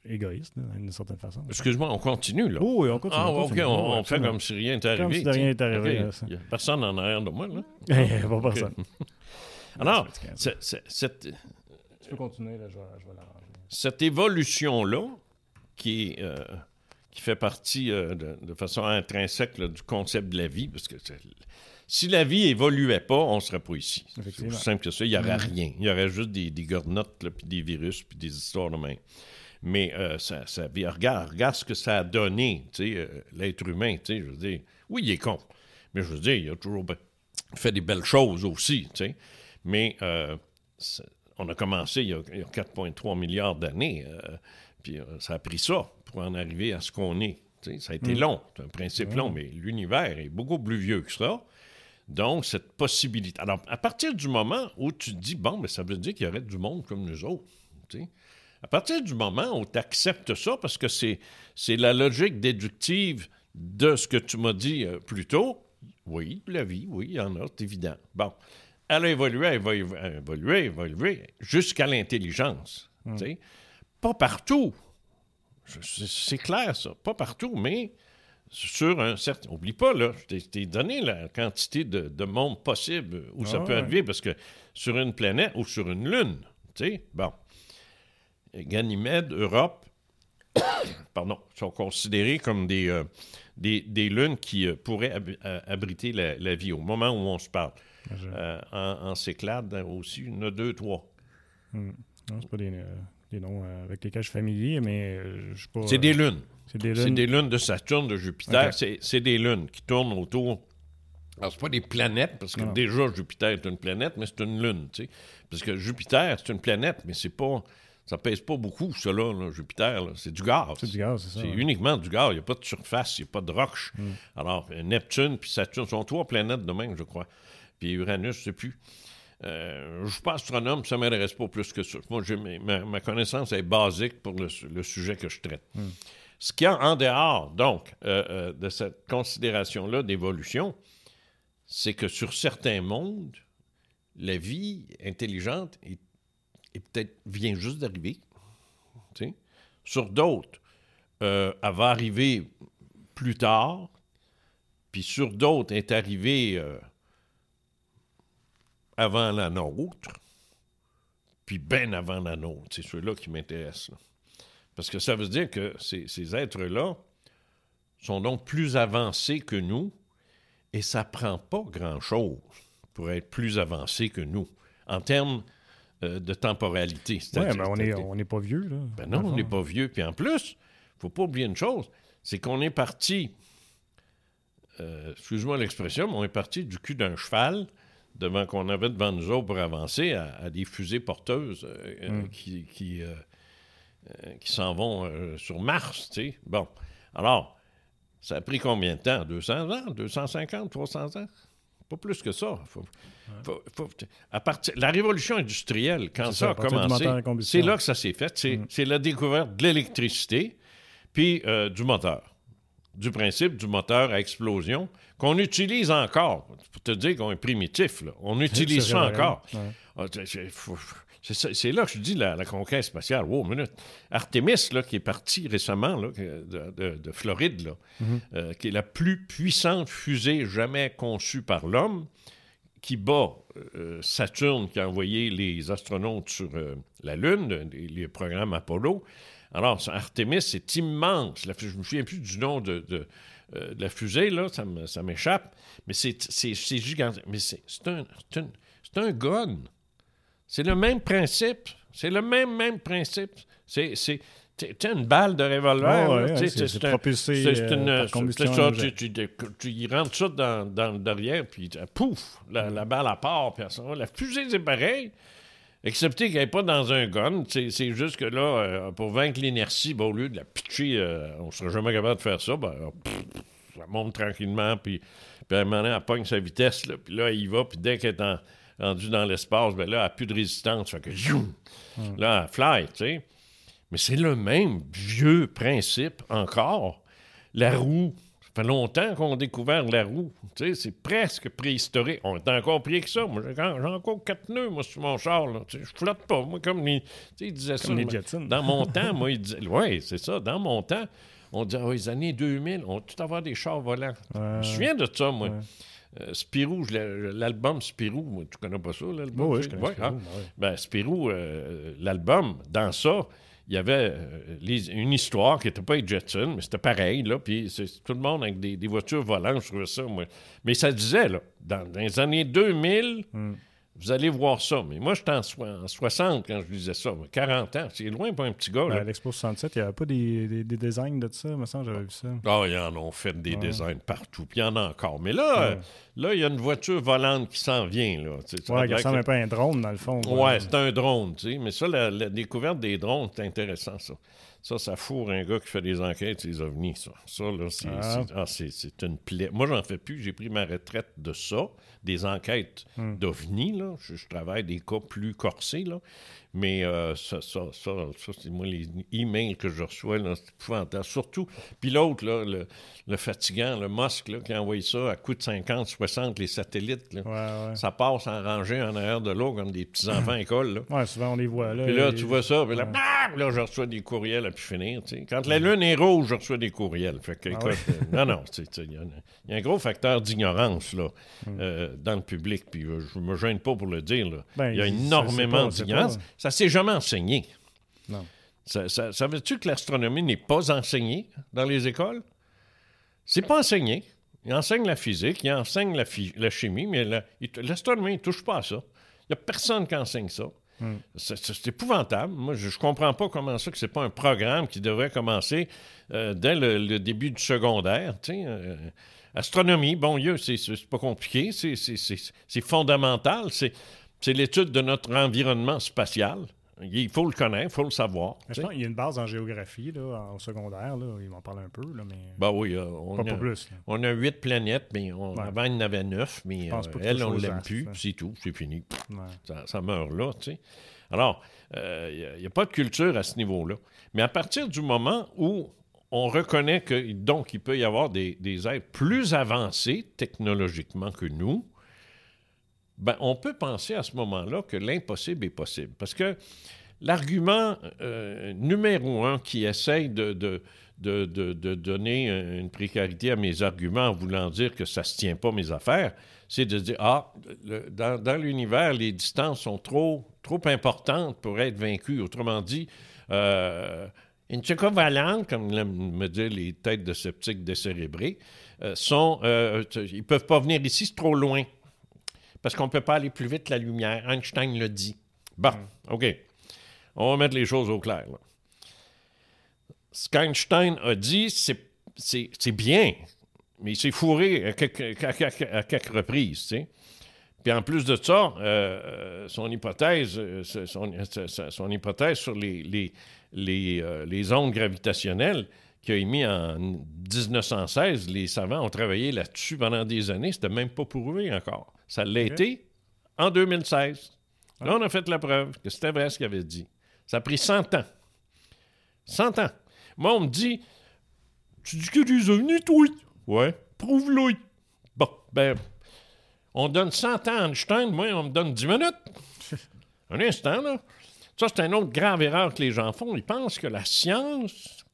égoïste, d'une certaine façon. Excuse-moi, on continue, là. oui, on continue. Ah, OK, on, fait comme si rien n'était arrivé. Comme si rien n'était arrivé. Il n'y a personne en arrière de moi, là. Il n'y a pas personne. Alors, cette... Tu peux continuer, là, je vais, je vais l'arranger. Cette évolution-là, qui, euh, qui fait partie euh, de, façon intrinsèque du concept de la vie, parce que si la vie évoluait pas, on serait pas ici. C'est aussi simple que ça. Il n'y aurait mm-hmm. rien. Il y aurait juste des, des puis des virus, puis des histoires de main. Mais euh, ça, ça, regarde, regarde ce que ça a donné, euh, l'être humain, je veux dire. Oui, il est con. Mais je veux dire, il a toujours fait des belles choses aussi, Mais euh, on a commencé il y a, 4,3 milliards d'années. puis ça a pris ça pour en arriver à ce qu'on est. Ça a été mm. long, c'est un principe long, mais l'univers est beaucoup plus vieux que ça. Donc, cette possibilité. Alors, à partir du moment où tu te dis, bon, mais ça veut dire qu'il y aurait du monde comme nous autres. À partir du moment où tu acceptes ça, parce que c'est, la logique déductive de ce que tu m'as dit euh, plus tôt, oui, la vie, oui, il y en a, c'est évident. Bon, elle a évolué, elle va évoluer, évoluer, jusqu'à l'intelligence. Hmm. Pas partout. C'est clair, ça. Pas partout, mais sur un certain. Oublie pas, là, je t'ai donné la quantité de, monde possible où ça ah peut arriver, parce que sur une planète ou sur une lune, tu sais, bon. Ganymède, Europe, pardon, sont considérés comme des, euh, des, lunes qui euh, pourraient euh, abriter la, vie au moment où on se parle. en, Céclade aussi, il y en a deux, trois. Hmm. Non, c'est pas des, noms avec lesquels je suis familier, mais je pas. C'est des lunes. C'est des, lunes de Saturne, de Jupiter. C'est des lunes qui tournent autour. Alors, c'est pas des planètes, parce que déjà, Jupiter est une planète, mais c'est une lune, tu sais. Parce que Jupiter, c'est une planète, mais c'est pas. Ça pèse pas beaucoup, ça, là, Jupiter. C'est du gaz. C'est du gaz, c'est ça. C'est uniquement du gaz. Il n'y a pas de surface, il n'y a pas de roche. Mm. Alors, Neptune puis Saturne sont trois planètes de même, je crois. Puis Uranus, je sais plus. Euh, je ne suis pas astronome, ça ne m'intéresse pas plus que ça. Moi, ma, ma, connaissance est basique pour le, sujet que je traite. Mm. Ce qu'il y a en dehors, donc, euh, euh, de cette considération-là d'évolution, c'est que sur certains mondes, la vie intelligente peut-être vient juste d'arriver. Sur d'autres, euh, elle va arriver plus tard, puis sur d'autres, est arrivée avant la nôtre, puis bien avant la nôtre. C'est ceux-là qui m'intéressent. Parce que ça veut dire que ces, ces êtres-là sont donc plus avancés que nous, et ça prend pas grand-chose pour être plus avancé que nous, en termes euh, de temporalité. Oui, mais on n'est on est pas vieux, là. Ben non, on n'est pas vieux. Puis en plus, il faut pas oublier une chose, c'est qu'on est parti, euh, excuse-moi l'expression, mais on est parti du cul d'un cheval devant qu'on avait devant nous autres pour avancer à, des fusées porteuses euh, mm. qui, qui, qui s'en vont sur Mars, tu sais. Bon, alors, ça a pris combien de temps? 200 ans? 250? 300 ans? Pas plus que ça. à partir, la révolution industrielle, quand ça, a commencé, c'est là que ça s'est fait. C'est, mm. la découverte de l'électricité, puis euh, du moteur. Du principe du moteur à explosion, qu'on utilise encore. Pour te dire qu'on est primitif, là. on utilise ça encore. Ah, c'est là que je dis la, conquête spatiale. Wow, minute. Artemis, là, qui est parti récemment là, de, Floride, là, mm-hmm. euh, qui est la plus puissante fusée jamais conçue par l'homme, qui bat euh, Saturne, qui a envoyé les astronautes sur euh, la Lune, les, programmes Apollo. Alors, Artemis, c'est immense. je ne me souviens plus du nom de, la fusée, là, ça m'échappe. Mais c'est gigantesque. Mais c'est un, un, un gun. C'est le même principe. C'est le même, même principe. C'est, c'est, une balle de revolver. c'est, propulsé une, euh, ça, tu, tu, tu, rentres ça dans, dans le derrière, puis euh, pouf, la, la, balle à part. Puis la fusée, c'est pareil. Excepté qu'elle n'est pas dans un gun. C'est, juste que là, euh, pour vaincre l'inertie, ben, au lieu de la pitcher, on ne serait jamais capable de faire ça. Ben, ça monte tranquillement, puis, puis à un moment donné, elle pogne sa vitesse, là, puis là, il va, puis dès qu'elle est en rendu dans l'espace, ben là, elle n'a plus de résistance. Fait que, là, elle fly, tu sais. Mais c'est le même vieux principe encore. La roue, ça fait longtemps qu'on a découvert la roue. Tu sais, c'est presque préhistorique. On est encore pris que ça. Moi, j'ai encore quatre nœuds, moi, sur mon char. Là. Tu sais, je flotte pas. Moi, comme les. Tu sais, ils disaient comme ça. dans mon temps, moi, ils disaient. Oui, c'est ça. Dans mon temps, on disait, oh, les années 2000, on va tout avoir des chars volants. Je me souviens de ça, moi. Euh, Spirou, l'album Spirou, tu connais pas ça, l'album? oui, je connais Spirou. Hein? Ben, Spirou, euh, l'album, dans ça, il y avait euh, une histoire qui n'était pas Jetson, mais c'était pareil, là, puis tout le monde avec des, voitures volantes, je trouvais ça, moi. Mais ça disait, là, dans, les années 2000, vous allez voir ça. Mais moi, j'étais en, en 60 quand je disais ça. 40 ans, c'est loin pour un petit gars. Ben, à l'Expo 67, il n'y avait pas des, des, designs de ça, me semble, j'avais vu ça. Ah, ils en ont fait des designs partout, puis il y en a encore. Mais là, là, il y a une voiture volante qui s'en vient. Là, ouais, qui ressemble un peu à un drone, dans le fond. Ouais, c'est un drone, tu sais. Mais ça, la, découverte des drones, c'est intéressant, ça. Ça, ça fourre un gars qui fait des enquêtes sur les ovnis, ça. Ça, là, c'est ah. ah une plaie. Moi, j'en fais plus. J'ai pris ma retraite de ça des enquêtes hmm. d'OVNI. Là. Je, je, travaille des cas plus corsés. Là. Mais euh, ça, ça, ça, c'est moi, les emails que je reçois, c'est épouvantable. Surtout, puis l'autre, le, le, fatigant, le Musk, là, qui a envoyé ça à coût de 50, 60, les satellites. Là. Ça passe en rangée en arrière de l'eau comme des petits-enfants à l'école. Là. Ouais, souvent on les voit. Là, puis là, tu vois ça, puis là, là, je reçois des courriels à pu finir. Quand la lune est rouge, je reçois des courriels. Fait que, ah écoute, euh, non, non, il y, a un gros facteur d'ignorance là, hmm. euh, dans le public, puis je me gêne pas pour le dire. Ben, il y a énormément d'ignorance ça s'est jamais enseigné. Non. Ça, ça, veut-tu que l'astronomie n'est pas enseignée dans les écoles? C'est pas enseigné. Ils enseignent la physique, ils enseignent la, la chimie, mais l'astronomie ne touche pas à ça. Il n'y a personne qui enseigne ça. Hmm. C'est épouvantable. Moi, je ne comprends pas comment ça que c'est pas un programme qui devrait commencer euh, dès le, début du secondaire. Euh, astronomie, bon Dieu, c'est pas compliqué, c'est fondamental. C'est l'étude de notre environnement spatial. il faut le connaître, il faut le savoir. Je pense, il y a une base en géographie là, en secondaire. Là, ils m'en parlent un peu. Là, mais... Ben oui, on, pas, a, plus, on a huit planètes, mais on, avant il y en avait neuf, mais euh, elle, on ne l'aime plus, c'est tout, c'est fini. Ça, ça, meurt là. Alors, il euh, n'y a, pas de culture à ce niveau-là. Mais à partir du moment où on reconnaît que, donc, il peut y avoir des, des êtres plus avancés technologiquement que nous, ben, on peut penser à ce moment-là que l'impossible est possible. Parce que l'argument euh, numéro un qui essaye de, de, de, donner une précarité à mes arguments en voulant dire que ça ne se tient pas mes affaires, c'est de dire, ah, dans, l'univers, les distances sont trop, trop importantes pour être vaincues. Autrement dit, euh, une valente, comme me disent les têtes de sceptiques décérébrés, euh, sont, euh, ils ne peuvent pas venir ici, c'est trop loin parce qu'on ne peut pas aller plus vite que la lumière. Einstein le dit. Bon, mm. OK. On va mettre les choses au clair. Ce qu'Einstein a dit, c'est bien, mais il s'est fourré à quelques, reprises. Tu Puis en plus de ça, euh, son, hypothèse, euh, son, hypothèse sur les, les, les, euh, les ondes gravitationnelles, qui a émis en 1916, les savants ont travaillé là-dessus pendant des années. C'était même pas prouvé encore. Ça l'a été en 2016. Là, on a fait la preuve que c'était vrai ce qu'il avait dit. Ça a pris 100 ans. 100 ans. Moi, on me dit Tu dis que des ovnis, toi? Ouais. Prouve-le. Bon, ben, on donne 100 ans à Einstein, moi, on me donne 10 minutes. un instant, là. Ça, c'est une autre grave erreur que les gens font. Ils pensent que la science.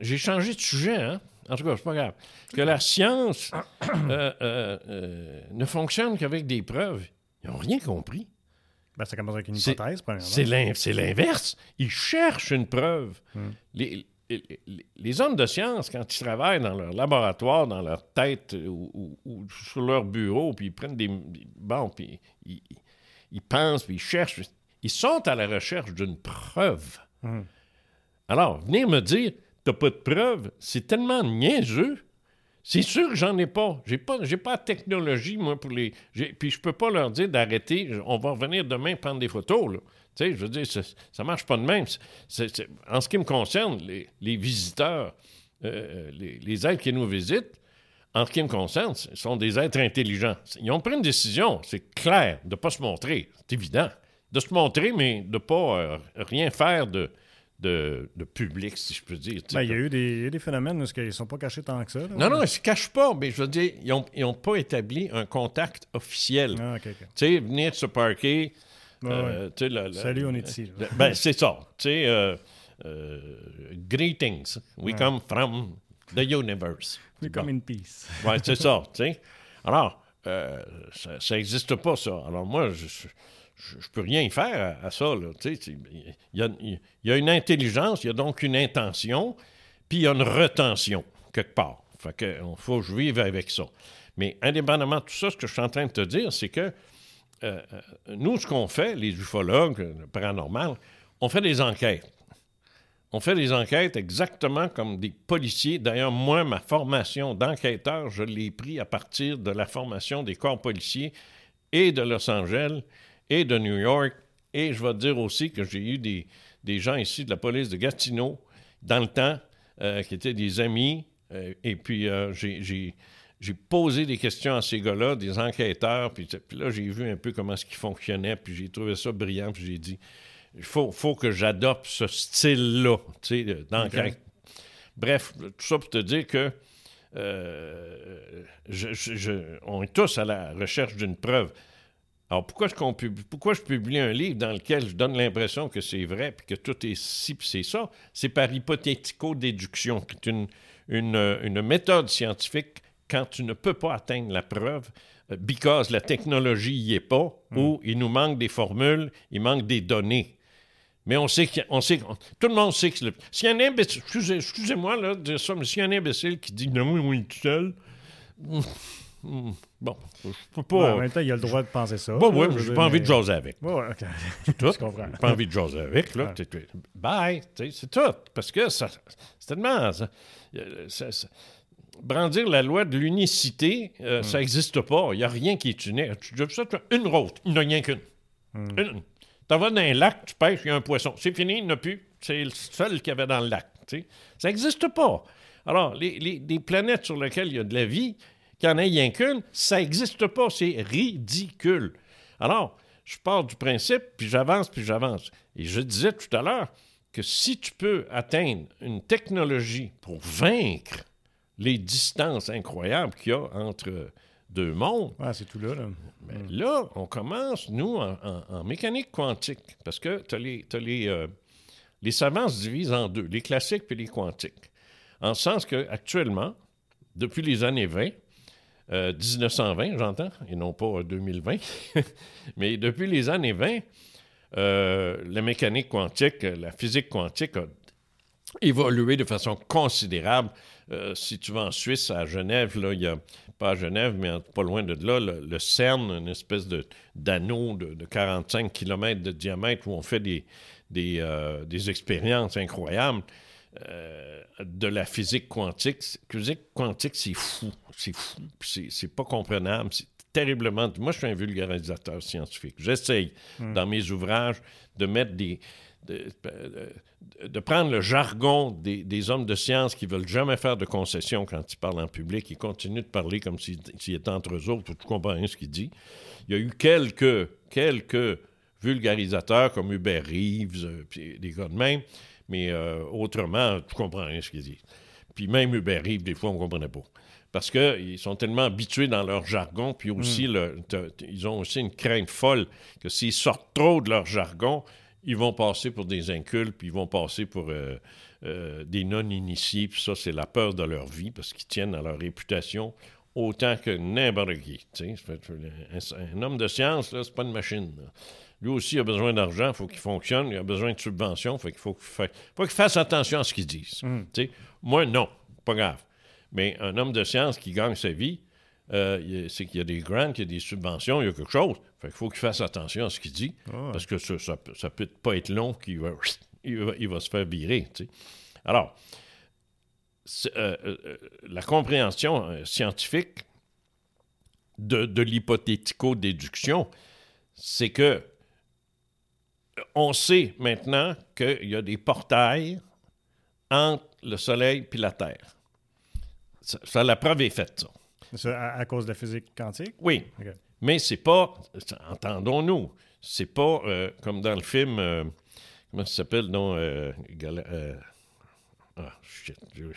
J'ai changé de sujet, hein? En tout cas, c'est pas grave. Que la science euh, euh, euh, ne fonctionne qu'avec des preuves. Ils n'ont rien compris. Ben, ça commence avec une hypothèse, C'est l'inverse. Ils cherchent une preuve. Hmm. Les, les, hommes de science, quand ils travaillent dans leur laboratoire, dans leur tête ou, sur leur bureau, puis ils prennent des. Bon, puis ils, pensent, puis ils cherchent. Ils sont à la recherche d'une preuve. Hmm. Alors, venir me dire t'as pas de preuves, c'est tellement niaiseux. C'est sûr que j'en ai pas. J'ai pas, j'ai pas de technologie, moi, pour les. Puis je peux pas leur dire d'arrêter. On va revenir demain prendre des photos, là. Tu sais, je veux dire, ça marche pas de même. en ce qui me concerne, les, visiteurs, euh, les, les, êtres qui nous visitent, en ce qui me concerne, sont des êtres intelligents. Ils ont pris une décision, c'est clair, de ne pas se montrer. C'est évident. De se montrer, mais de ne pas euh, rien faire de, de, public, si je peux dire. Ben, il y a eu des, des phénomènes où ils ne sont pas cachés tant que ça. non, non, ils ne se cachent pas, mais je veux dire, ils n'ont pas établi un contact officiel. Ah, tu sais, venir se parker. Euh, Salut, on est ici. ben, c'est ça. Tu sais, euh, euh, greetings. We come from the universe. We come in peace. c'est ça. Tu sais. Alors, ça n'existe pas, ça. Alors, moi, je je, ne peux rien y faire à, ça. Il y, a, une intelligence, il y a donc une intention, puis il y a une retention quelque part. Fait que, faut que je vive avec ça. Mais indépendamment de tout ça, ce que je suis en train de te dire, c'est que euh, euh, nous, ce qu'on fait, les ufologues, le paranormal, on fait des enquêtes. On fait des enquêtes exactement comme des policiers. D'ailleurs, moi, ma formation d'enquêteur, je l'ai pris à partir de la formation des corps policiers et de Los Angeles et de New York. Et je vais te dire aussi que j'ai eu des, des, gens ici de la police de Gatineau, dans le temps, euh, qui étaient des amis. Euh, et puis, euh, j'ai posé des questions à ces gars-là, des enquêteurs. Puis, là, j'ai vu un peu comment ce qui fonctionnait. Puis j'ai trouvé ça brillant. Puis j'ai dit, il faut, faut, que j'adopte ce style-là, tu sais, d'enquête. Bref, tout ça pour te dire que je, on est tous à la recherche d'une preuve. Alors, pourquoi je, pourquoi je publie un livre dans lequel je donne l'impression que c'est vrai, puis que tout est ci, puis c'est ça? C'est par hypothético-déduction, qui est une, une, méthode scientifique quand tu ne peux pas atteindre la preuve, euh, because la technologie n'y est pas, hmm. ou il nous manque des formules, il manque des données. Mais on sait qu'on sait, tout le monde sait que s'il y a un imbécile, excusez-moi là, de dire ça, mais s'il y a un imbécile qui dit non, on est tout seul, Hmm. Bon, je peux pas. en même temps, il a le droit de penser ça. Bon, ouais, j'ai pas envie de jaser avec. Ouais, OK. C'est tout. je comprends. J'ai pas envie de jaser avec, là. Bye. C'est tout. Parce que ça, c'est tellement. Ça, brandir la loi de l'unicité, euh, hmm. ça n'existe pas. Il n'y a rien qui est unique. Tu as ça, une route. Il n'y en a rien qu'une. Hmm. Tu vas dans un lac, tu pêches, il y a un poisson. C'est fini, il n'y en a plus. C'est le seul qu'il y avait dans le lac. Ça n'existe pas. Alors, les, les, planètes sur lesquelles il y a de la vie, qu'il y en ait rien qu'une, ça n'existe pas. C'est ridicule. Alors, je pars du principe, puis j'avance, puis j'avance. Et je disais tout à l'heure que si tu peux atteindre une technologie pour vaincre les distances incroyables qu'il y a entre deux mondes. c'est tout là. Là. Ben, là, on commence, nous, en, mécanique quantique, parce que tu as les. les, euh, les savants se divisent en deux, les classiques et les quantiques. En sens qu'actuellement, depuis les années 20, 1920, euh, j'entends, et non pas 2020, mais depuis les années 20, euh, la mécanique quantique, la physique quantique a évolué de façon considérable. Euh, si tu vas en Suisse, à Genève, là, il y a, pas à Genève, mais pas loin de là, le, CERN, une espèce d'anneau de, de, 45 km de diamètre où on fait des, des, des expériences incroyables. Euh, de la physique quantique. La physique quantique, c'est fou. C'est fou. C'est pas comprenable. C'est terriblement. Moi, je suis un vulgarisateur scientifique. J'essaye, hmm. dans mes ouvrages, de mettre des. De, prendre le jargon des, hommes de science qui veulent jamais faire de concessions quand ils parlent en public. Ils continuent de parler comme s'ils étaient entre eux autres. Tu comprends rien ce qu'ils disent. Il y a eu quelques, quelques vulgarisateurs comme Hubert Reeves, euh, puis des gars de même mais euh, autrement, tu comprends rien ce qu'ils disent. Puis même Uber Eats, des fois, on ne comprenait pas. Parce qu'ils sont tellement habitués dans leur jargon, puis aussi, hmm. ils ont aussi une crainte folle que s'ils sortent trop de leur jargon, ils vont passer pour des incultes, puis ils vont passer pour euh, euh, des non-initiés, puis ça, c'est la peur de leur vie, parce qu'ils tiennent à leur réputation autant que n'importe qui. Un, un, homme de science, là, c'est pas une machine. Lui aussi a besoin d'argent, il faut qu'il fonctionne, il a besoin de subventions, il faut qu'il fasse attention à ce qu'ils disent. Hmm. Moi, non, pas grave. Mais un homme de science qui gagne sa vie, euh, c'est qu'il y a des grants, qu'il y a des subventions, il y a quelque chose. Fait faut qu'il fasse attention à ce qu'il dit, parce que ça, ça, peut pas être long qu'il va, il va, se faire virer. Alors, euh, euh, la compréhension scientifique de, de l'hypothético-déduction, c'est que on sait maintenant qu'il y a des portails entre le Soleil et la Terre. Ça, la preuve est faite, ça. à, cause de la physique quantique? Oui. Mais c'est pas, entendons-nous, c'est pas euh, comme dans le film, euh, comment ça s'appelle, non, euh, ah, shit. tu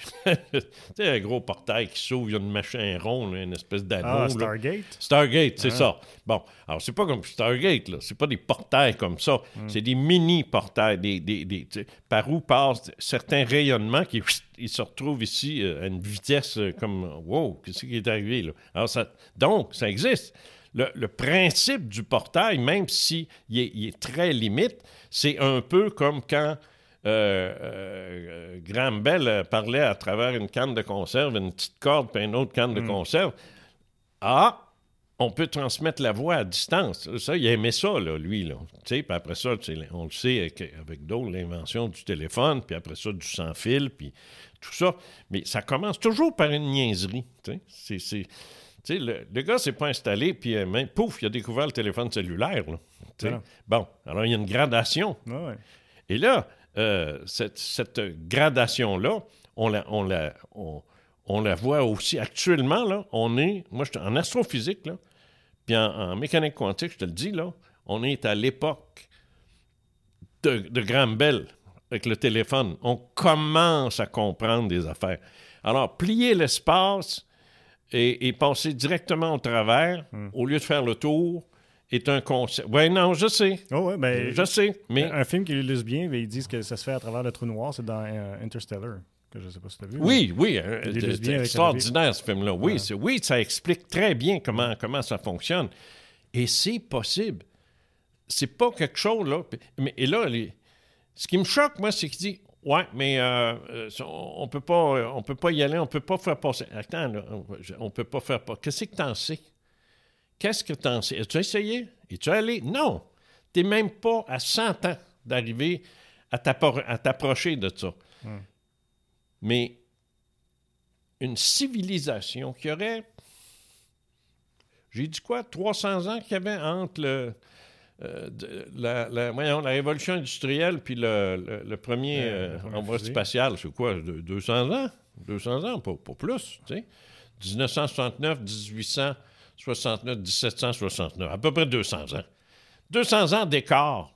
sais, un gros portail qui s'ouvre, il y a une machine ronde, une espèce d'anneau. Ah, Stargate? Stargate, c'est ah. ça. Bon, alors c'est pas comme Stargate, là. C'est pas des portails comme ça. Hmm. C'est des mini-portails, des, des, des par où passent certains rayonnements qui ils se retrouvent ici euh, à une vitesse euh, comme Wow, qu'est-ce qui est arrivé là? Alors, ça, donc, ça existe. Le, le, principe du portail, même s'il si est, il est très limite, c'est un peu comme quand euh, euh, Graham Bell euh, parlait à travers une canne de conserve, une petite corde, puis une autre canne de hmm. conserve. Ah, on peut transmettre la voix à distance. Ça, il aimait ça, là, lui. Là. Puis après ça, on le sait avec d'autres, l'invention du téléphone, puis après ça, du sans-fil, puis tout ça. Mais ça commence toujours par une niaiserie. C'est, le, le, gars s'est pas installé, puis pouf, il a découvert le téléphone cellulaire. bon, alors il y a une gradation. Ah Et là, euh, cette, gradation-là, on la, on, la, on, la voit aussi actuellement. Là, on est, moi, je, en astrophysique, là, puis en, mécanique quantique, je te le dis, là, on est à l'époque de, de Graham Bell avec le téléphone. On commence à comprendre des affaires. Alors, plier l'espace et, passer directement au travers, hmm. au lieu de faire le tour, est un concept. Oui, non, je sais. Oh ouais, ben, je sais. Mais... Un film qui illustre bien, ils disent que ça se fait à travers le trou noir, c'est dans euh, Interstellar. Que je ne sais pas si tu as vu. Oui, oui. Euh, c'est extraordinaire, ce film-là. Oui, oui, ça explique très bien comment, comment ça fonctionne. Et c'est possible. C'est pas quelque chose, là. Mais, et là, ce qui me choque, moi, c'est qu'il dit Ouais, mais euh, on peut pas on peut pas y aller, on peut pas faire passer. Attends, là, on peut pas faire passer. Qu'est-ce que tu en sais? Qu'est-ce que tu en sais? As-tu essayé? Es-tu allé? Non. Tu n'es même pas à 100 ans d'arriver à t'approcher de ça. Hmm. Mais une civilisation qui aurait, j'ai dit quoi, 300 ans qu'il y avait entre le, euh, la, la, voyons, la révolution industrielle puis le, le, premier euh, envoi spatial, c'est quoi, 200 ans? 200 ans, pas, pas plus, tu sais. 1969, 1869, 1769, à peu près 200 ans. 200 ans d'écart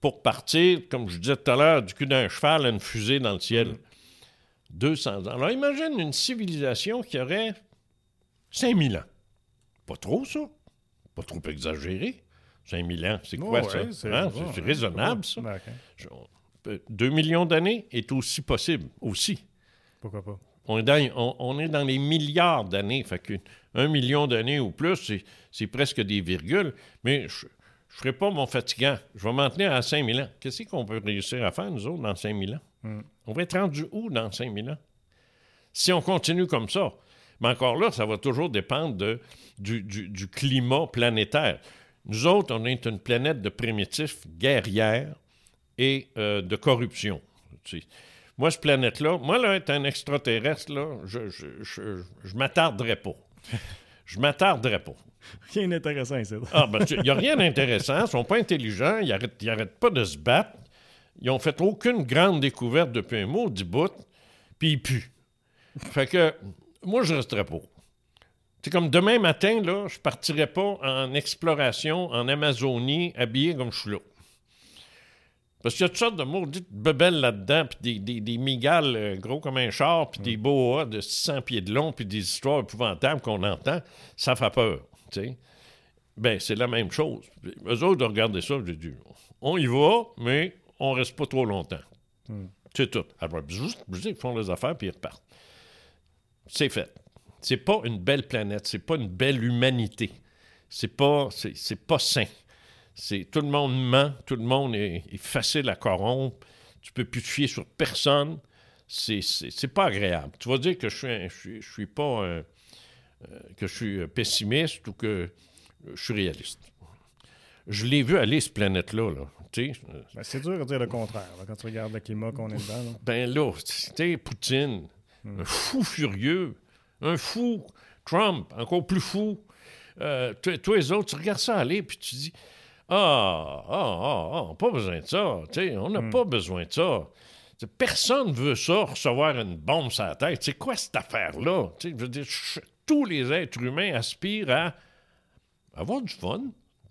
pour partir, comme je disais tout à l'heure, du cul d'un cheval à une fusée dans le ciel. 200 ans. Alors imagine une civilisation qui aurait 5000 ans. Pas trop, ça. Pas trop exagéré. 5000 ans, c'est quoi ça? Hein? C'est raisonnable, ça? 2 millions d'années est aussi possible, aussi. Pourquoi pas? On est dans, on, est dans les milliards d'années. Fait que un million d'années ou plus, c'est presque des virgules. Mais je ne ferai pas mon fatigant. Je vais m'en tenir à 5000 ans. Qu'est-ce qu'on peut réussir à faire, nous autres, dans 5000 ans? Hmm. On va être rendu où dans 5000 ans? Si on continue comme ça. Mais encore là, ça va toujours dépendre de, du, du, climat planétaire. Nous autres, on est une planète de primitifs guerrières et euh, de corruption. Moi, cette planète-là, moi, là, être un extraterrestre, là, je, je, je, m'attarderais pas. je m'attarderais pas. Rien d'intéressant ici. ah, ben, il n'y a rien d'intéressant. Ils sont pas intelligents. Ils n'arrêtent pas de se battre. Ils ont fait aucune grande découverte depuis un mot du bout, puis ils puent. Fait que, moi, je resterais pas. C'est comme demain matin, là, je partirais pas en exploration en Amazonie habillé comme je suis là. Parce qu'il y a toutes sortes de maudites bebelles là-dedans, puis des, des, migales euh, gros comme un char, puis des boas de 600 pieds de long, puis des histoires épouvantables qu'on entend, ça fait peur, tu sais. Ben, c'est la même chose. Eux autres, de regarder ça, j'ai dit, on y va, mais on reste pas trop longtemps. Hmm. C'est tout. Alors, juste, ils font les affaires, puis ils repartent. C'est fait. C'est pas une belle planète, c'est pas une belle humanité. C'est pas, c'est pas sain. C'est tout le monde ment, tout le monde est, facile à corrompre. Tu peux plus te fier sur personne. C'est pas agréable. Tu vas dire que je suis, je suis, pas euh, que je suis pessimiste ou que je suis réaliste. Je l'ai vu aller, cette planète-là. Là. Ben, c'est dur de dire le contraire quand tu regardes le climat qu'on est dedans. Là. Ben là, tu Poutine, hmm. un fou furieux, un fou, Trump, encore plus fou. Euh, toi, les autres, tu regardes ça aller, puis tu dis ah, ah, ah, ah, pas besoin de ça. on n'a hmm. pas besoin de ça. personne ne veut ça, recevoir une bombe sur la tête. C'est quoi cette affaire-là? Je veux dire, tous les êtres humains aspirent à avoir du fun,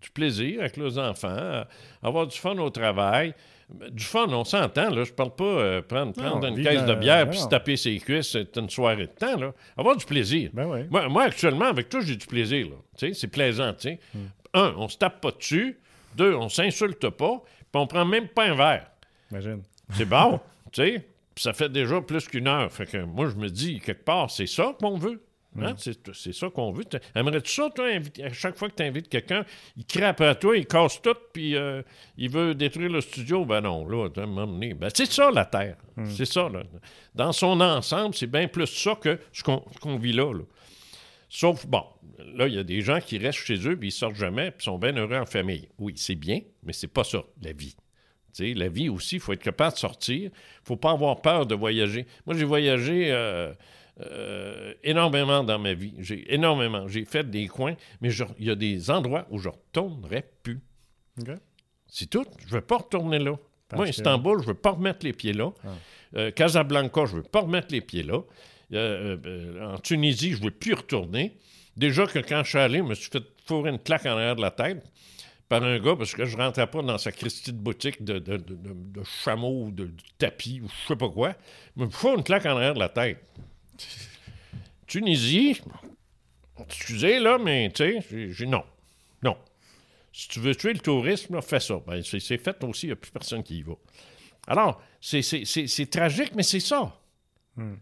du plaisir avec leurs enfants, avoir du fun au travail. Du fun, on s'entend, là. Je parle pas euh, prendre, prendre une caisse de bière puis se taper ses cuisses, c'est une soirée de temps, là. Avoir du plaisir. Ben moi, actuellement, avec toi, j'ai du plaisir, là. c'est plaisant, tu sais. Hmm. Un, on se tape pas dessus. Deux, on s'insulte pas, puis on prend même pas un verre. Imagine. C'est bon, tu sais. Ça fait déjà plus qu'une heure. Fait que moi, je me dis, quelque part, c'est ça qu'on veut. Hein? C'est ça qu'on veut. Aimerais-tu ça, toi, à chaque fois que tu invites quelqu'un, il crie après toi, il casse tout, puis euh, il veut détruire le studio? Ben non, là, à un moment donné. Ben, c'est ça, la Terre. Hmm. C'est ça. Là. Dans son ensemble, c'est bien plus ça que ce qu'on vit là, là. Sauf, bon, là, il y a des gens qui restent chez eux, puis ils sortent jamais, puis sont bien heureux en famille. Oui, c'est bien, mais c'est pas ça, la vie. la vie aussi, il faut être capable de sortir. Il faut pas avoir peur de voyager. Moi, j'ai voyagé euh, euh, énormément dans ma vie. J'ai énormément. J'ai fait des coins, mais il y a des endroits où je ne retournerai plus. C'est tout. Je ne veux pas retourner là. Moi, Istanbul, je ne veux pas remettre les pieds là. Ah. Euh, Casablanca, je ne veux pas remettre les pieds là. En Tunisie, je ne veux plus retourner. Déjà que quand je suis allé, je me suis fait fourrer une claque en arrière de la tête par un gars parce que je rentrais pas dans sa Christie boutique de, chameau ou de, tapis ou je sais pas quoi. Me faut une claque en arrière de la tête. Tunisie, excusez là, mais tu sais, j'ai non. Non. Si tu veux tuer le tourisme, fais ça. Ben, c'est fait aussi, il n'y a plus personne qui y va. Alors, c'est tragique, mais c'est ça. Hmm.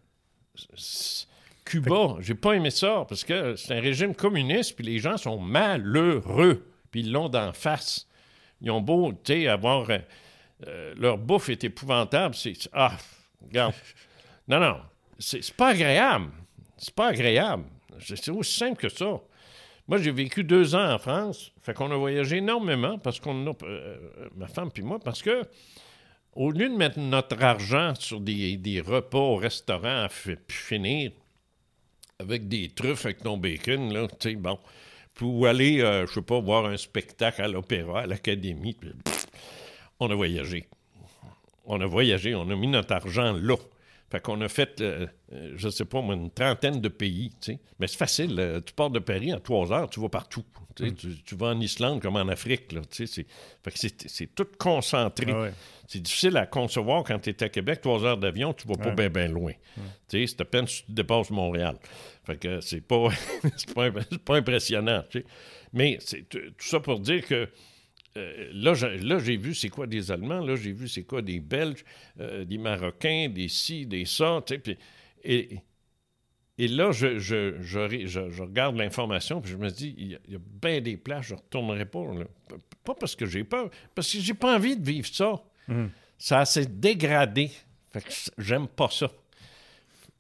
Cuba, j'ai pas aimé ça parce que c'est un régime communiste, puis les gens sont malheureux, puis ils l'ont d'en face. Ils ont beau, tu avoir. Euh, euh, leur bouffe est épouvantable. C'est. Ah, regarde. Non, non. C'est pas agréable. C'est pas agréable. C'est aussi simple que ça. Moi, j'ai vécu deux ans en France. Fait qu'on a voyagé énormément parce qu'on a. Euh, ma femme puis moi, parce que. Au lieu de mettre notre argent sur des, des repas au restaurant à finir, avec des truffes avec ton bacon, là, tu sais, bon. Ou aller, euh, je sais pas, voir un spectacle à l'opéra, à l'académie. On a voyagé. On a voyagé, on a mis notre argent là. Fait qu'on a fait, euh, euh, je sais pas, une trentaine de pays. Mais c'est facile. Euh, tu pars de Paris en trois heures, tu vas partout. Mm. Tu, vas en Islande comme en Afrique. Là, c'est, c'est, tout concentré. Ah c'est difficile à concevoir quand tu es à Québec, trois heures d'avion, tu vas pas bien ben loin. C'est à peine si tu dépasses Montréal. Fait que c'est pas, pas, pas, impressionnant. Mais c'est tout ça pour dire que euh, là, j'ai vu c'est quoi des Allemands, là, j'ai vu c'est quoi des Belges, euh, des Marocains, des ci, des ça, tu sais, et, et là, je, je, je, regarde l'information, puis je me dis, il y, a, bien des places, je ne retournerai pas. Pas parce que j'ai peur, parce que j'ai pas envie de vivre ça. Hum. Ça s'est dégradé. Fait que j'aime pas ça.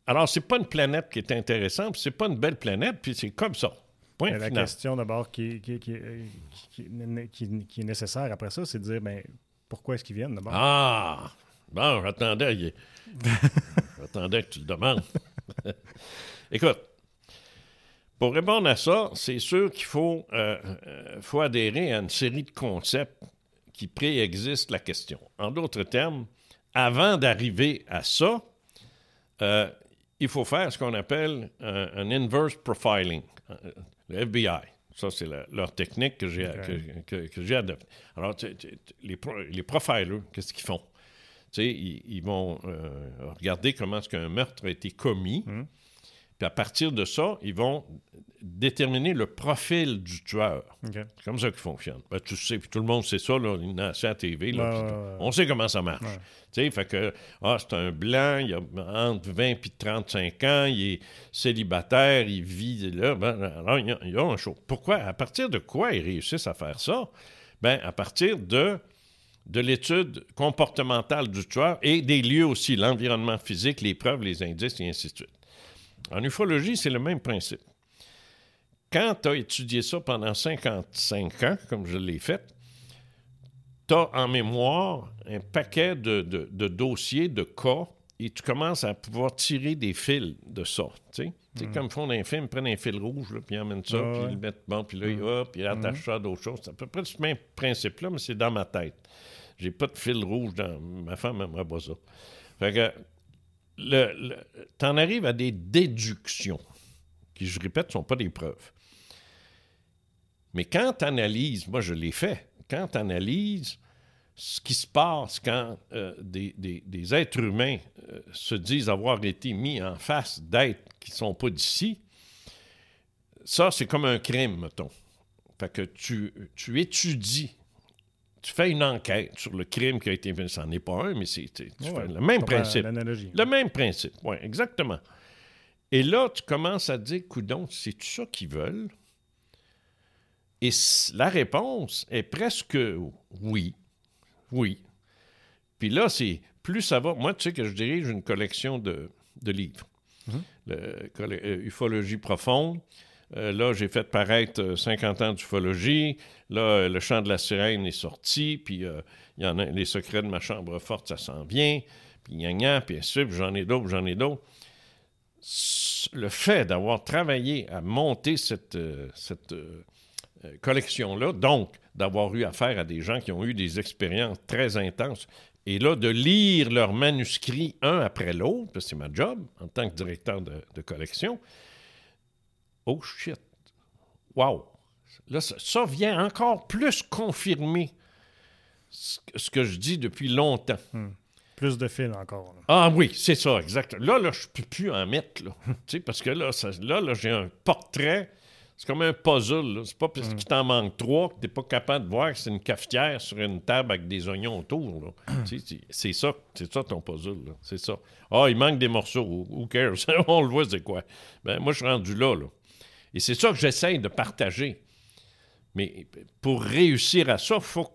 Alors, c'est pas une planète qui est intéressante, c'est pas une belle planète, puis c'est comme ça. La question d'abord qui, qui, est nécessaire après ça, c'est de dire ben, pourquoi est-ce qu'ils viennent d'abord? Ah! Bon, j'attendais. j'attendais que tu le demandes. Écoute, pour répondre à ça, c'est sûr qu'il faut, euh, euh, faut adhérer à une série de concepts qui préexistent la question. En d'autres termes, avant d'arriver à ça, euh, il faut faire ce qu'on appelle un inverse profiling le FBI. Ça, c'est leur technique que j'ai que, adoptée. Alors, les, les profilers, qu'est-ce qu'ils font? Ils, ils, vont euh, regarder comment est-ce qu'un meurtre a été commis. Hmm. Puis à partir de ça, ils vont déterminer le profil du tueur. C'est comme ça qu'il fonctionne. Ben, tu sais, puis tout le monde sait ça, là, à la TV. on sait comment ça marche. Tu sais, fait que, ah, c'est un blanc, il a entre 20 et 35 ans, il est célibataire, il vit là. Ben, alors, il y, a, un show. Pourquoi? À partir de quoi ils réussissent à faire ça? Ben, à partir de de l'étude comportementale du tueur et des lieux aussi, l'environnement physique, les preuves, les indices et ainsi de suite. En ufologie, c'est le même principe. Quand tu as étudié ça pendant 55 ans, comme je l'ai fait, tu as en mémoire un paquet de, dossiers, de cas, et tu commences à pouvoir tirer des fils de ça. Tu sais, mm. comme font dans un film, ils prennent un fil rouge, puis ils emmènent ça, puis ils le mettent bon, puis là, mm. hop, ils attachent mm. ça à d'autres choses. C'est à peu près le même principe-là, mais c'est dans ma tête. J'ai pas de fil rouge dans. Ma femme n'aimerait pas ça. Fait que le, tu en arrives à des déductions, qui, je répète, ne sont pas des preuves. Mais quand tu analyses, moi je l'ai fait, quand tu analyses ce qui se passe quand euh, des, êtres humains euh, se disent avoir été mis en face d'êtres qui ne sont pas d'ici, ça, c'est comme un crime, mettons. Fait que tu, tu étudies tu fais une enquête sur le crime qui a été. Ça n'est pas un, mais c'est le même principe. Le même principe, oui, exactement. Et là, tu commences à te dire, coudon, c'est tout ça qu'ils veulent? Et la réponse est presque oui. Oui. Puis là, c'est plus ça va. Moi, tu sais que je dirige une collection de, livres. Mm-hmm. Euh, ufologie profonde. Euh, là, j'ai fait paraître 50 euh, ans d'ufologie. Là, euh, Le chant de la sirène est sorti. Puis il y en a Les secrets de ma chambre forte, ça s'en vient. Puis gna puis j'en ai d'autres, j'en ai d'autres. Le fait d'avoir travaillé à monter cette, cette collection-là, donc d'avoir eu affaire à des gens qui ont eu des expériences très intenses, et là, de lire leurs manuscrits un après l'autre, parce que c'est ma job en tant que directeur de collection, Oh shit. Wow. Là, ça, vient encore plus confirmer ce, que je dis depuis longtemps. Hmm. Plus de fils encore. Ah oui, c'est ça, exactement. Là, là, je ne peux plus en mettre. Là, parce que là, là, là j'ai un portrait. C'est comme un puzzle. C'est pas parce hmm. qu'il t'en manque trois que tu n'es pas capable de voir que c'est une cafetière sur une table avec des oignons autour. c'est ça, c'est ça ton puzzle. C'est ça. Ah, il manque des morceaux. Who cares? On le voit, c'est quoi? Ben, moi, je suis rendu là. là. Et c'est ça que j'essaie de partager. Mais pour réussir à ça, faut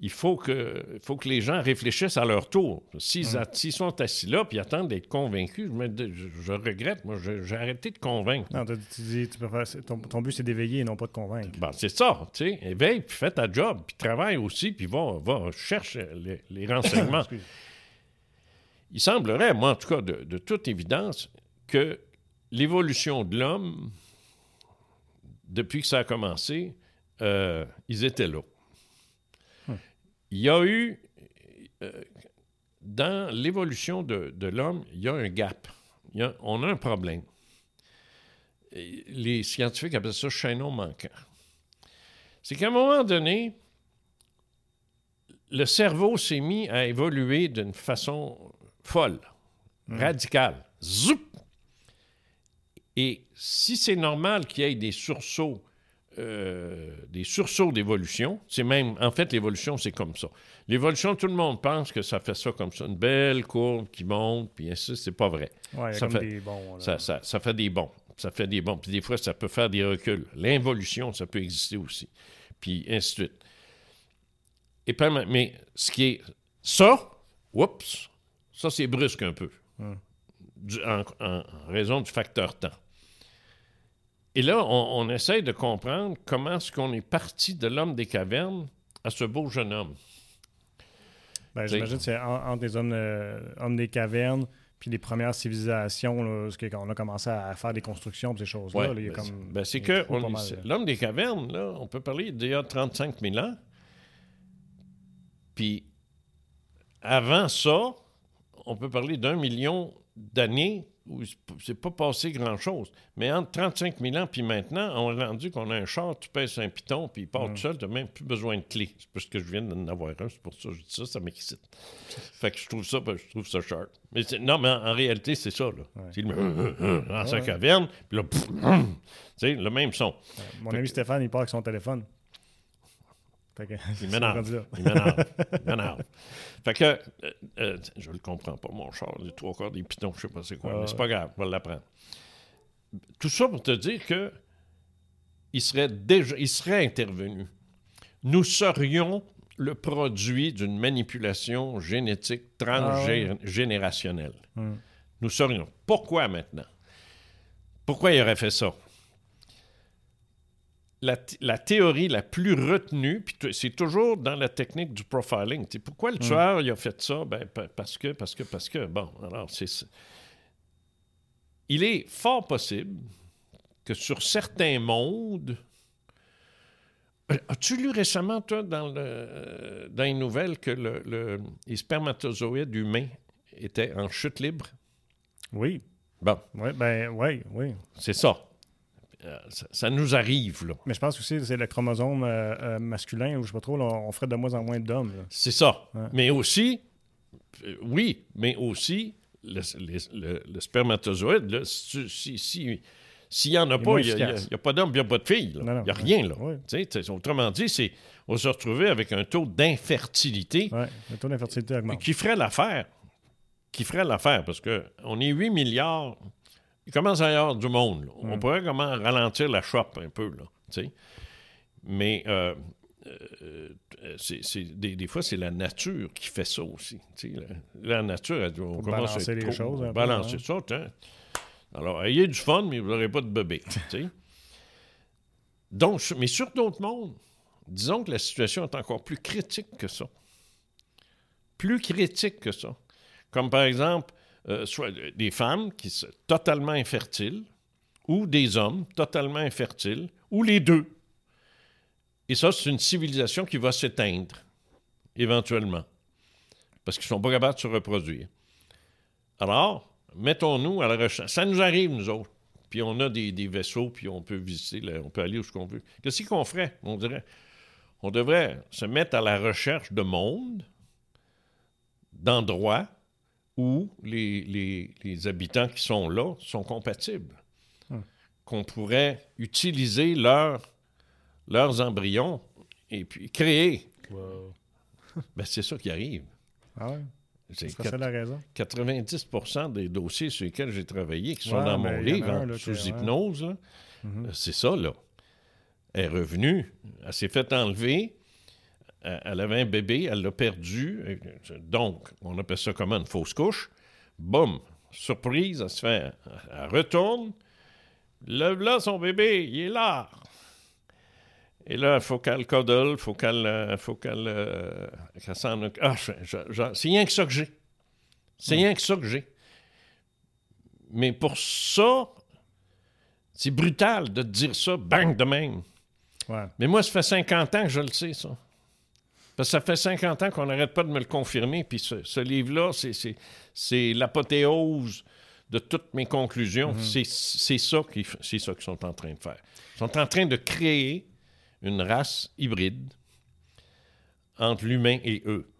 il faut que, faut que les gens réfléchissent à leur tour. S'ils mm. sont assis là et attendent d'être convaincus, je, regrette. Moi, j'ai arrêté de convaincre. Non, tu dis, tu ton, but, c'est d'éveiller et non pas de convaincre. Ben, c'est ça. Tu sais, éveille, puis fais ta job, puis travaille aussi, puis va, va chercher les, renseignements. Il semblerait, moi, en tout cas, de, de toute évidence, que l'évolution de l'homme depuis que ça a commencé, euh, ils étaient là. Hmm. Il y a eu, euh, dans l'évolution de, de l'homme, il y a un gap. Il y a- on a un problème. Et Les scientifiques appellent ça chaînon manquant. C'est qu'à un moment donné, le cerveau s'est mis à évoluer d'une façon folle, radicale. Zoup! Et si c'est normal qu'il y ait des sursauts, euh, des sursauts d'évolution, c'est même, en fait, l'évolution, c'est comme ça. L'évolution, tout le monde pense que ça fait ça comme ça, une belle courbe qui monte, puis ainsi, c'est pas vrai. Ouais, Ça fait- des bons. Ça, ça- ça fait des bons. Ça fait des bons. Puis des fois, ça peut faire des reculs. L'involution, ça peut exister aussi. Puis ainsi de suite. Et mais ce qui est. Ça, oups, ça, c'est brusque un peu. Hum. Du- en, en raison du facteur temps. Et là, on, on essaye de comprendre comment est-ce qu'on est parti de l'homme des cavernes à ce beau jeune homme. Ben, J'imagine que c'est en- entre les hommes, euh, hommes des cavernes puis les premières civilisations, là, parce que quand on a commencé à faire des constructions et ces choses-là, Ouais, ben, ben, c'est que l'homme des cavernes, là, on peut parler d'il y a 35 000 ans. Puis avant ça, on peut parler d'un million d'années où il s'est pas passé grand-chose. Mais entre 35 000 ans puis maintenant, on a rendu qu'on a un char, tu pèses un piton, puis il part tout seul, tu n'as même plus besoin de clé. C'est parce que je viens d'en avoir un, c'est pour ça que je dis ça, ça m'excite. fait que je trouve ça, ben, je trouve ça sharp. Mais c'est- non, mais en, en réalité, c'est ça, là. C'est le dans sa caverne, puis là, pff, hum, tu sais, le même son. Mon ami Stéphane, il part avec son téléphone. Fait que, Il m'énerve. Il m'énerve. Il m'énerve. Fait que, euh, euh, je le comprends pas, mon char. Les trois quarts des pitons, je sais pas c'est quoi. Ah. Mais c'est pas grave, on va l'apprendre. Tout ça pour te dire que il serait déjà, il serait intervenu. Nous serions le produit d'une manipulation génétique transgénérationnelle. Hum. Nous serions. Pourquoi maintenant? Pourquoi il aurait fait ça? La, la théorie la plus retenue, puis c'est toujours dans la technique du profiling. Pourquoi le tueur il a fait ça? Ben, pa- parce que, parce que, parce que, bon, alors c'est... Il est fort possible que sur certains mondes... Euh, As-tu lu récemment, toi, dans, le, dans les nouvelles, que le- le- les spermatozoïdes humains étaient en chute libre? Oui. Bon, Oui, ben, oui, oui. c'est ça. Euh, ça. ça nous arrive, là. Mais je pense aussi que c'est le chromosome euh, euh, masculin, ou je sais pas trop, là, on ferait de moins en moins d'hommes. C'est ça. Ouais. Mais aussi, oui, mais aussi, le, le- le- le spermatozoïde, là, si tu- si- si- s'il n'y en a pas, il n'y a, a pas d'homme, il n'y a pas de fille. il n'y a rien, là. Autrement dit, c'est, on se retrouver avec un taux d'infertilité Ouais, taux d'infertilité qui ferait l'affaire. Qui ferait l'affaire, parce qu'on est 8 milliards. Il commence à y avoir du monde. là. On Mm. pourrait comment ralentir la chope un peu, là. Mais euh, euh, c'est, c'est- des, des fois, c'est la nature qui fait ça aussi. La, la nature, elle on commence balancer à les trop- choses un peu, Balancer hein. ça, tiens. Alors, ayez du fun, mais vous n'aurez pas de bébé. Donc, mais sur d'autres mondes, disons que la situation est encore plus critique que ça. Plus critique que ça. Comme par exemple, euh, soit des femmes qui sont totalement infertiles, ou des hommes totalement infertiles, ou les deux. Et ça, c'est une civilisation qui va s'éteindre, éventuellement, parce qu'ils ne sont pas capables de se reproduire. Alors, mettons-nous à la recherche. Ça nous arrive, nous autres. Puis on a des, vaisseaux, puis on peut visiter, on peut aller où ce qu'on veut. Qu'est-ce qu'on ferait? On dirait, on devrait se mettre à la recherche de mondes, d'endroits où les, les- les habitants qui sont là sont compatibles. Hum. Qu'on pourrait utiliser leur- leurs embryons et puis créer. Wow. Ben, c'est ça qui arrive. Ah ouais? C'est la raison? 90% des dossiers sur lesquels j'ai travaillé, qui sont Ouais, dans mon livre, un, hein, là, sous ouais. hypnose, Mhm. euh, c'est ça, là. Elle est revenue, elle s'est fait enlever, elle avait un bébé, elle l'a perdu. euh, Donc, on appelle ça comment, une fausse couche. Boum, surprise, elle se fait, elle retourne. Là, là, son bébé, il est là. Et là, il faut qu'elle cuddle, il faut qu'elle euh, faut qu'elle euh, s'en. Ah, c'est rien que ça que j'ai. C'est rien que ça que j'ai. Mais pour ça, C'est brutal de dire ça, bang, de même. Mais moi, ça fait 50 ans que je le sais, ça. Parce que ça fait 50 ans qu'on n'arrête pas de me le confirmer. Puis ce, livre-là, c'est l'apothéose de toutes mes conclusions. Mhm. C'est ça qu'ils sont en train de faire. Ils sont en train de créer une race hybride entre l'humain et eux.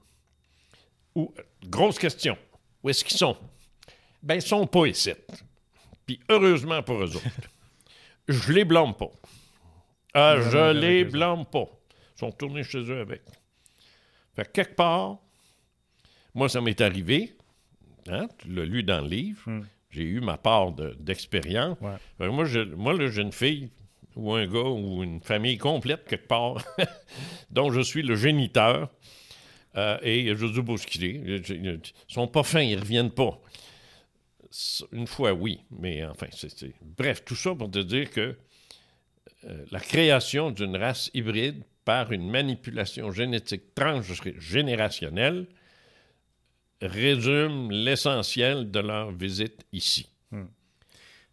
Ou, grosse question, où est-ce qu'ils sont? Ben, ils sont pas ici. Puis heureusement pour eux autres. je les blâme pas. Ah, je les blâme pas. Ils sont tournés chez eux avec. Fait quelque part, moi, ça m'est arrivé. Hein, tu l'as lu dans le livre. Hmm. J'ai eu ma part d'expérience. moi, moi là, j'ai une fille ou un gars ou une famille complète quelque part dont je suis le géniteur. Euh, et je dis beau ce qu'il est. Ils sont pas fins, ils reviennent pas. Une fois, oui, mais enfin, c'est. Bref, tout ça pour te dire que euh, la création d'une race hybride par une manipulation génétique transgénérationnelle résume l'essentiel de leur visite ici. Hmm.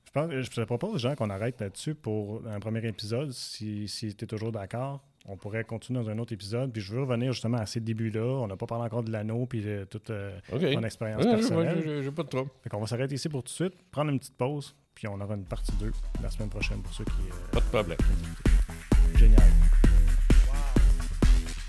Je, pense, je te propose, Jean, qu'on arrête là-dessus pour un premier épisode, si, si tu es toujours d'accord. On pourrait continuer dans un autre épisode. Puis je veux revenir justement à ces débuts-là. On n'a pas parlé encore de l'anneau puis de toute euh, mon expérience personnelle. J'ai pas de trouble. on va s'arrêter ici pour tout de suite, prendre une petite pause, puis on aura une partie 2 la semaine prochaine pour ceux qui. Euh, pas de problème. Génial.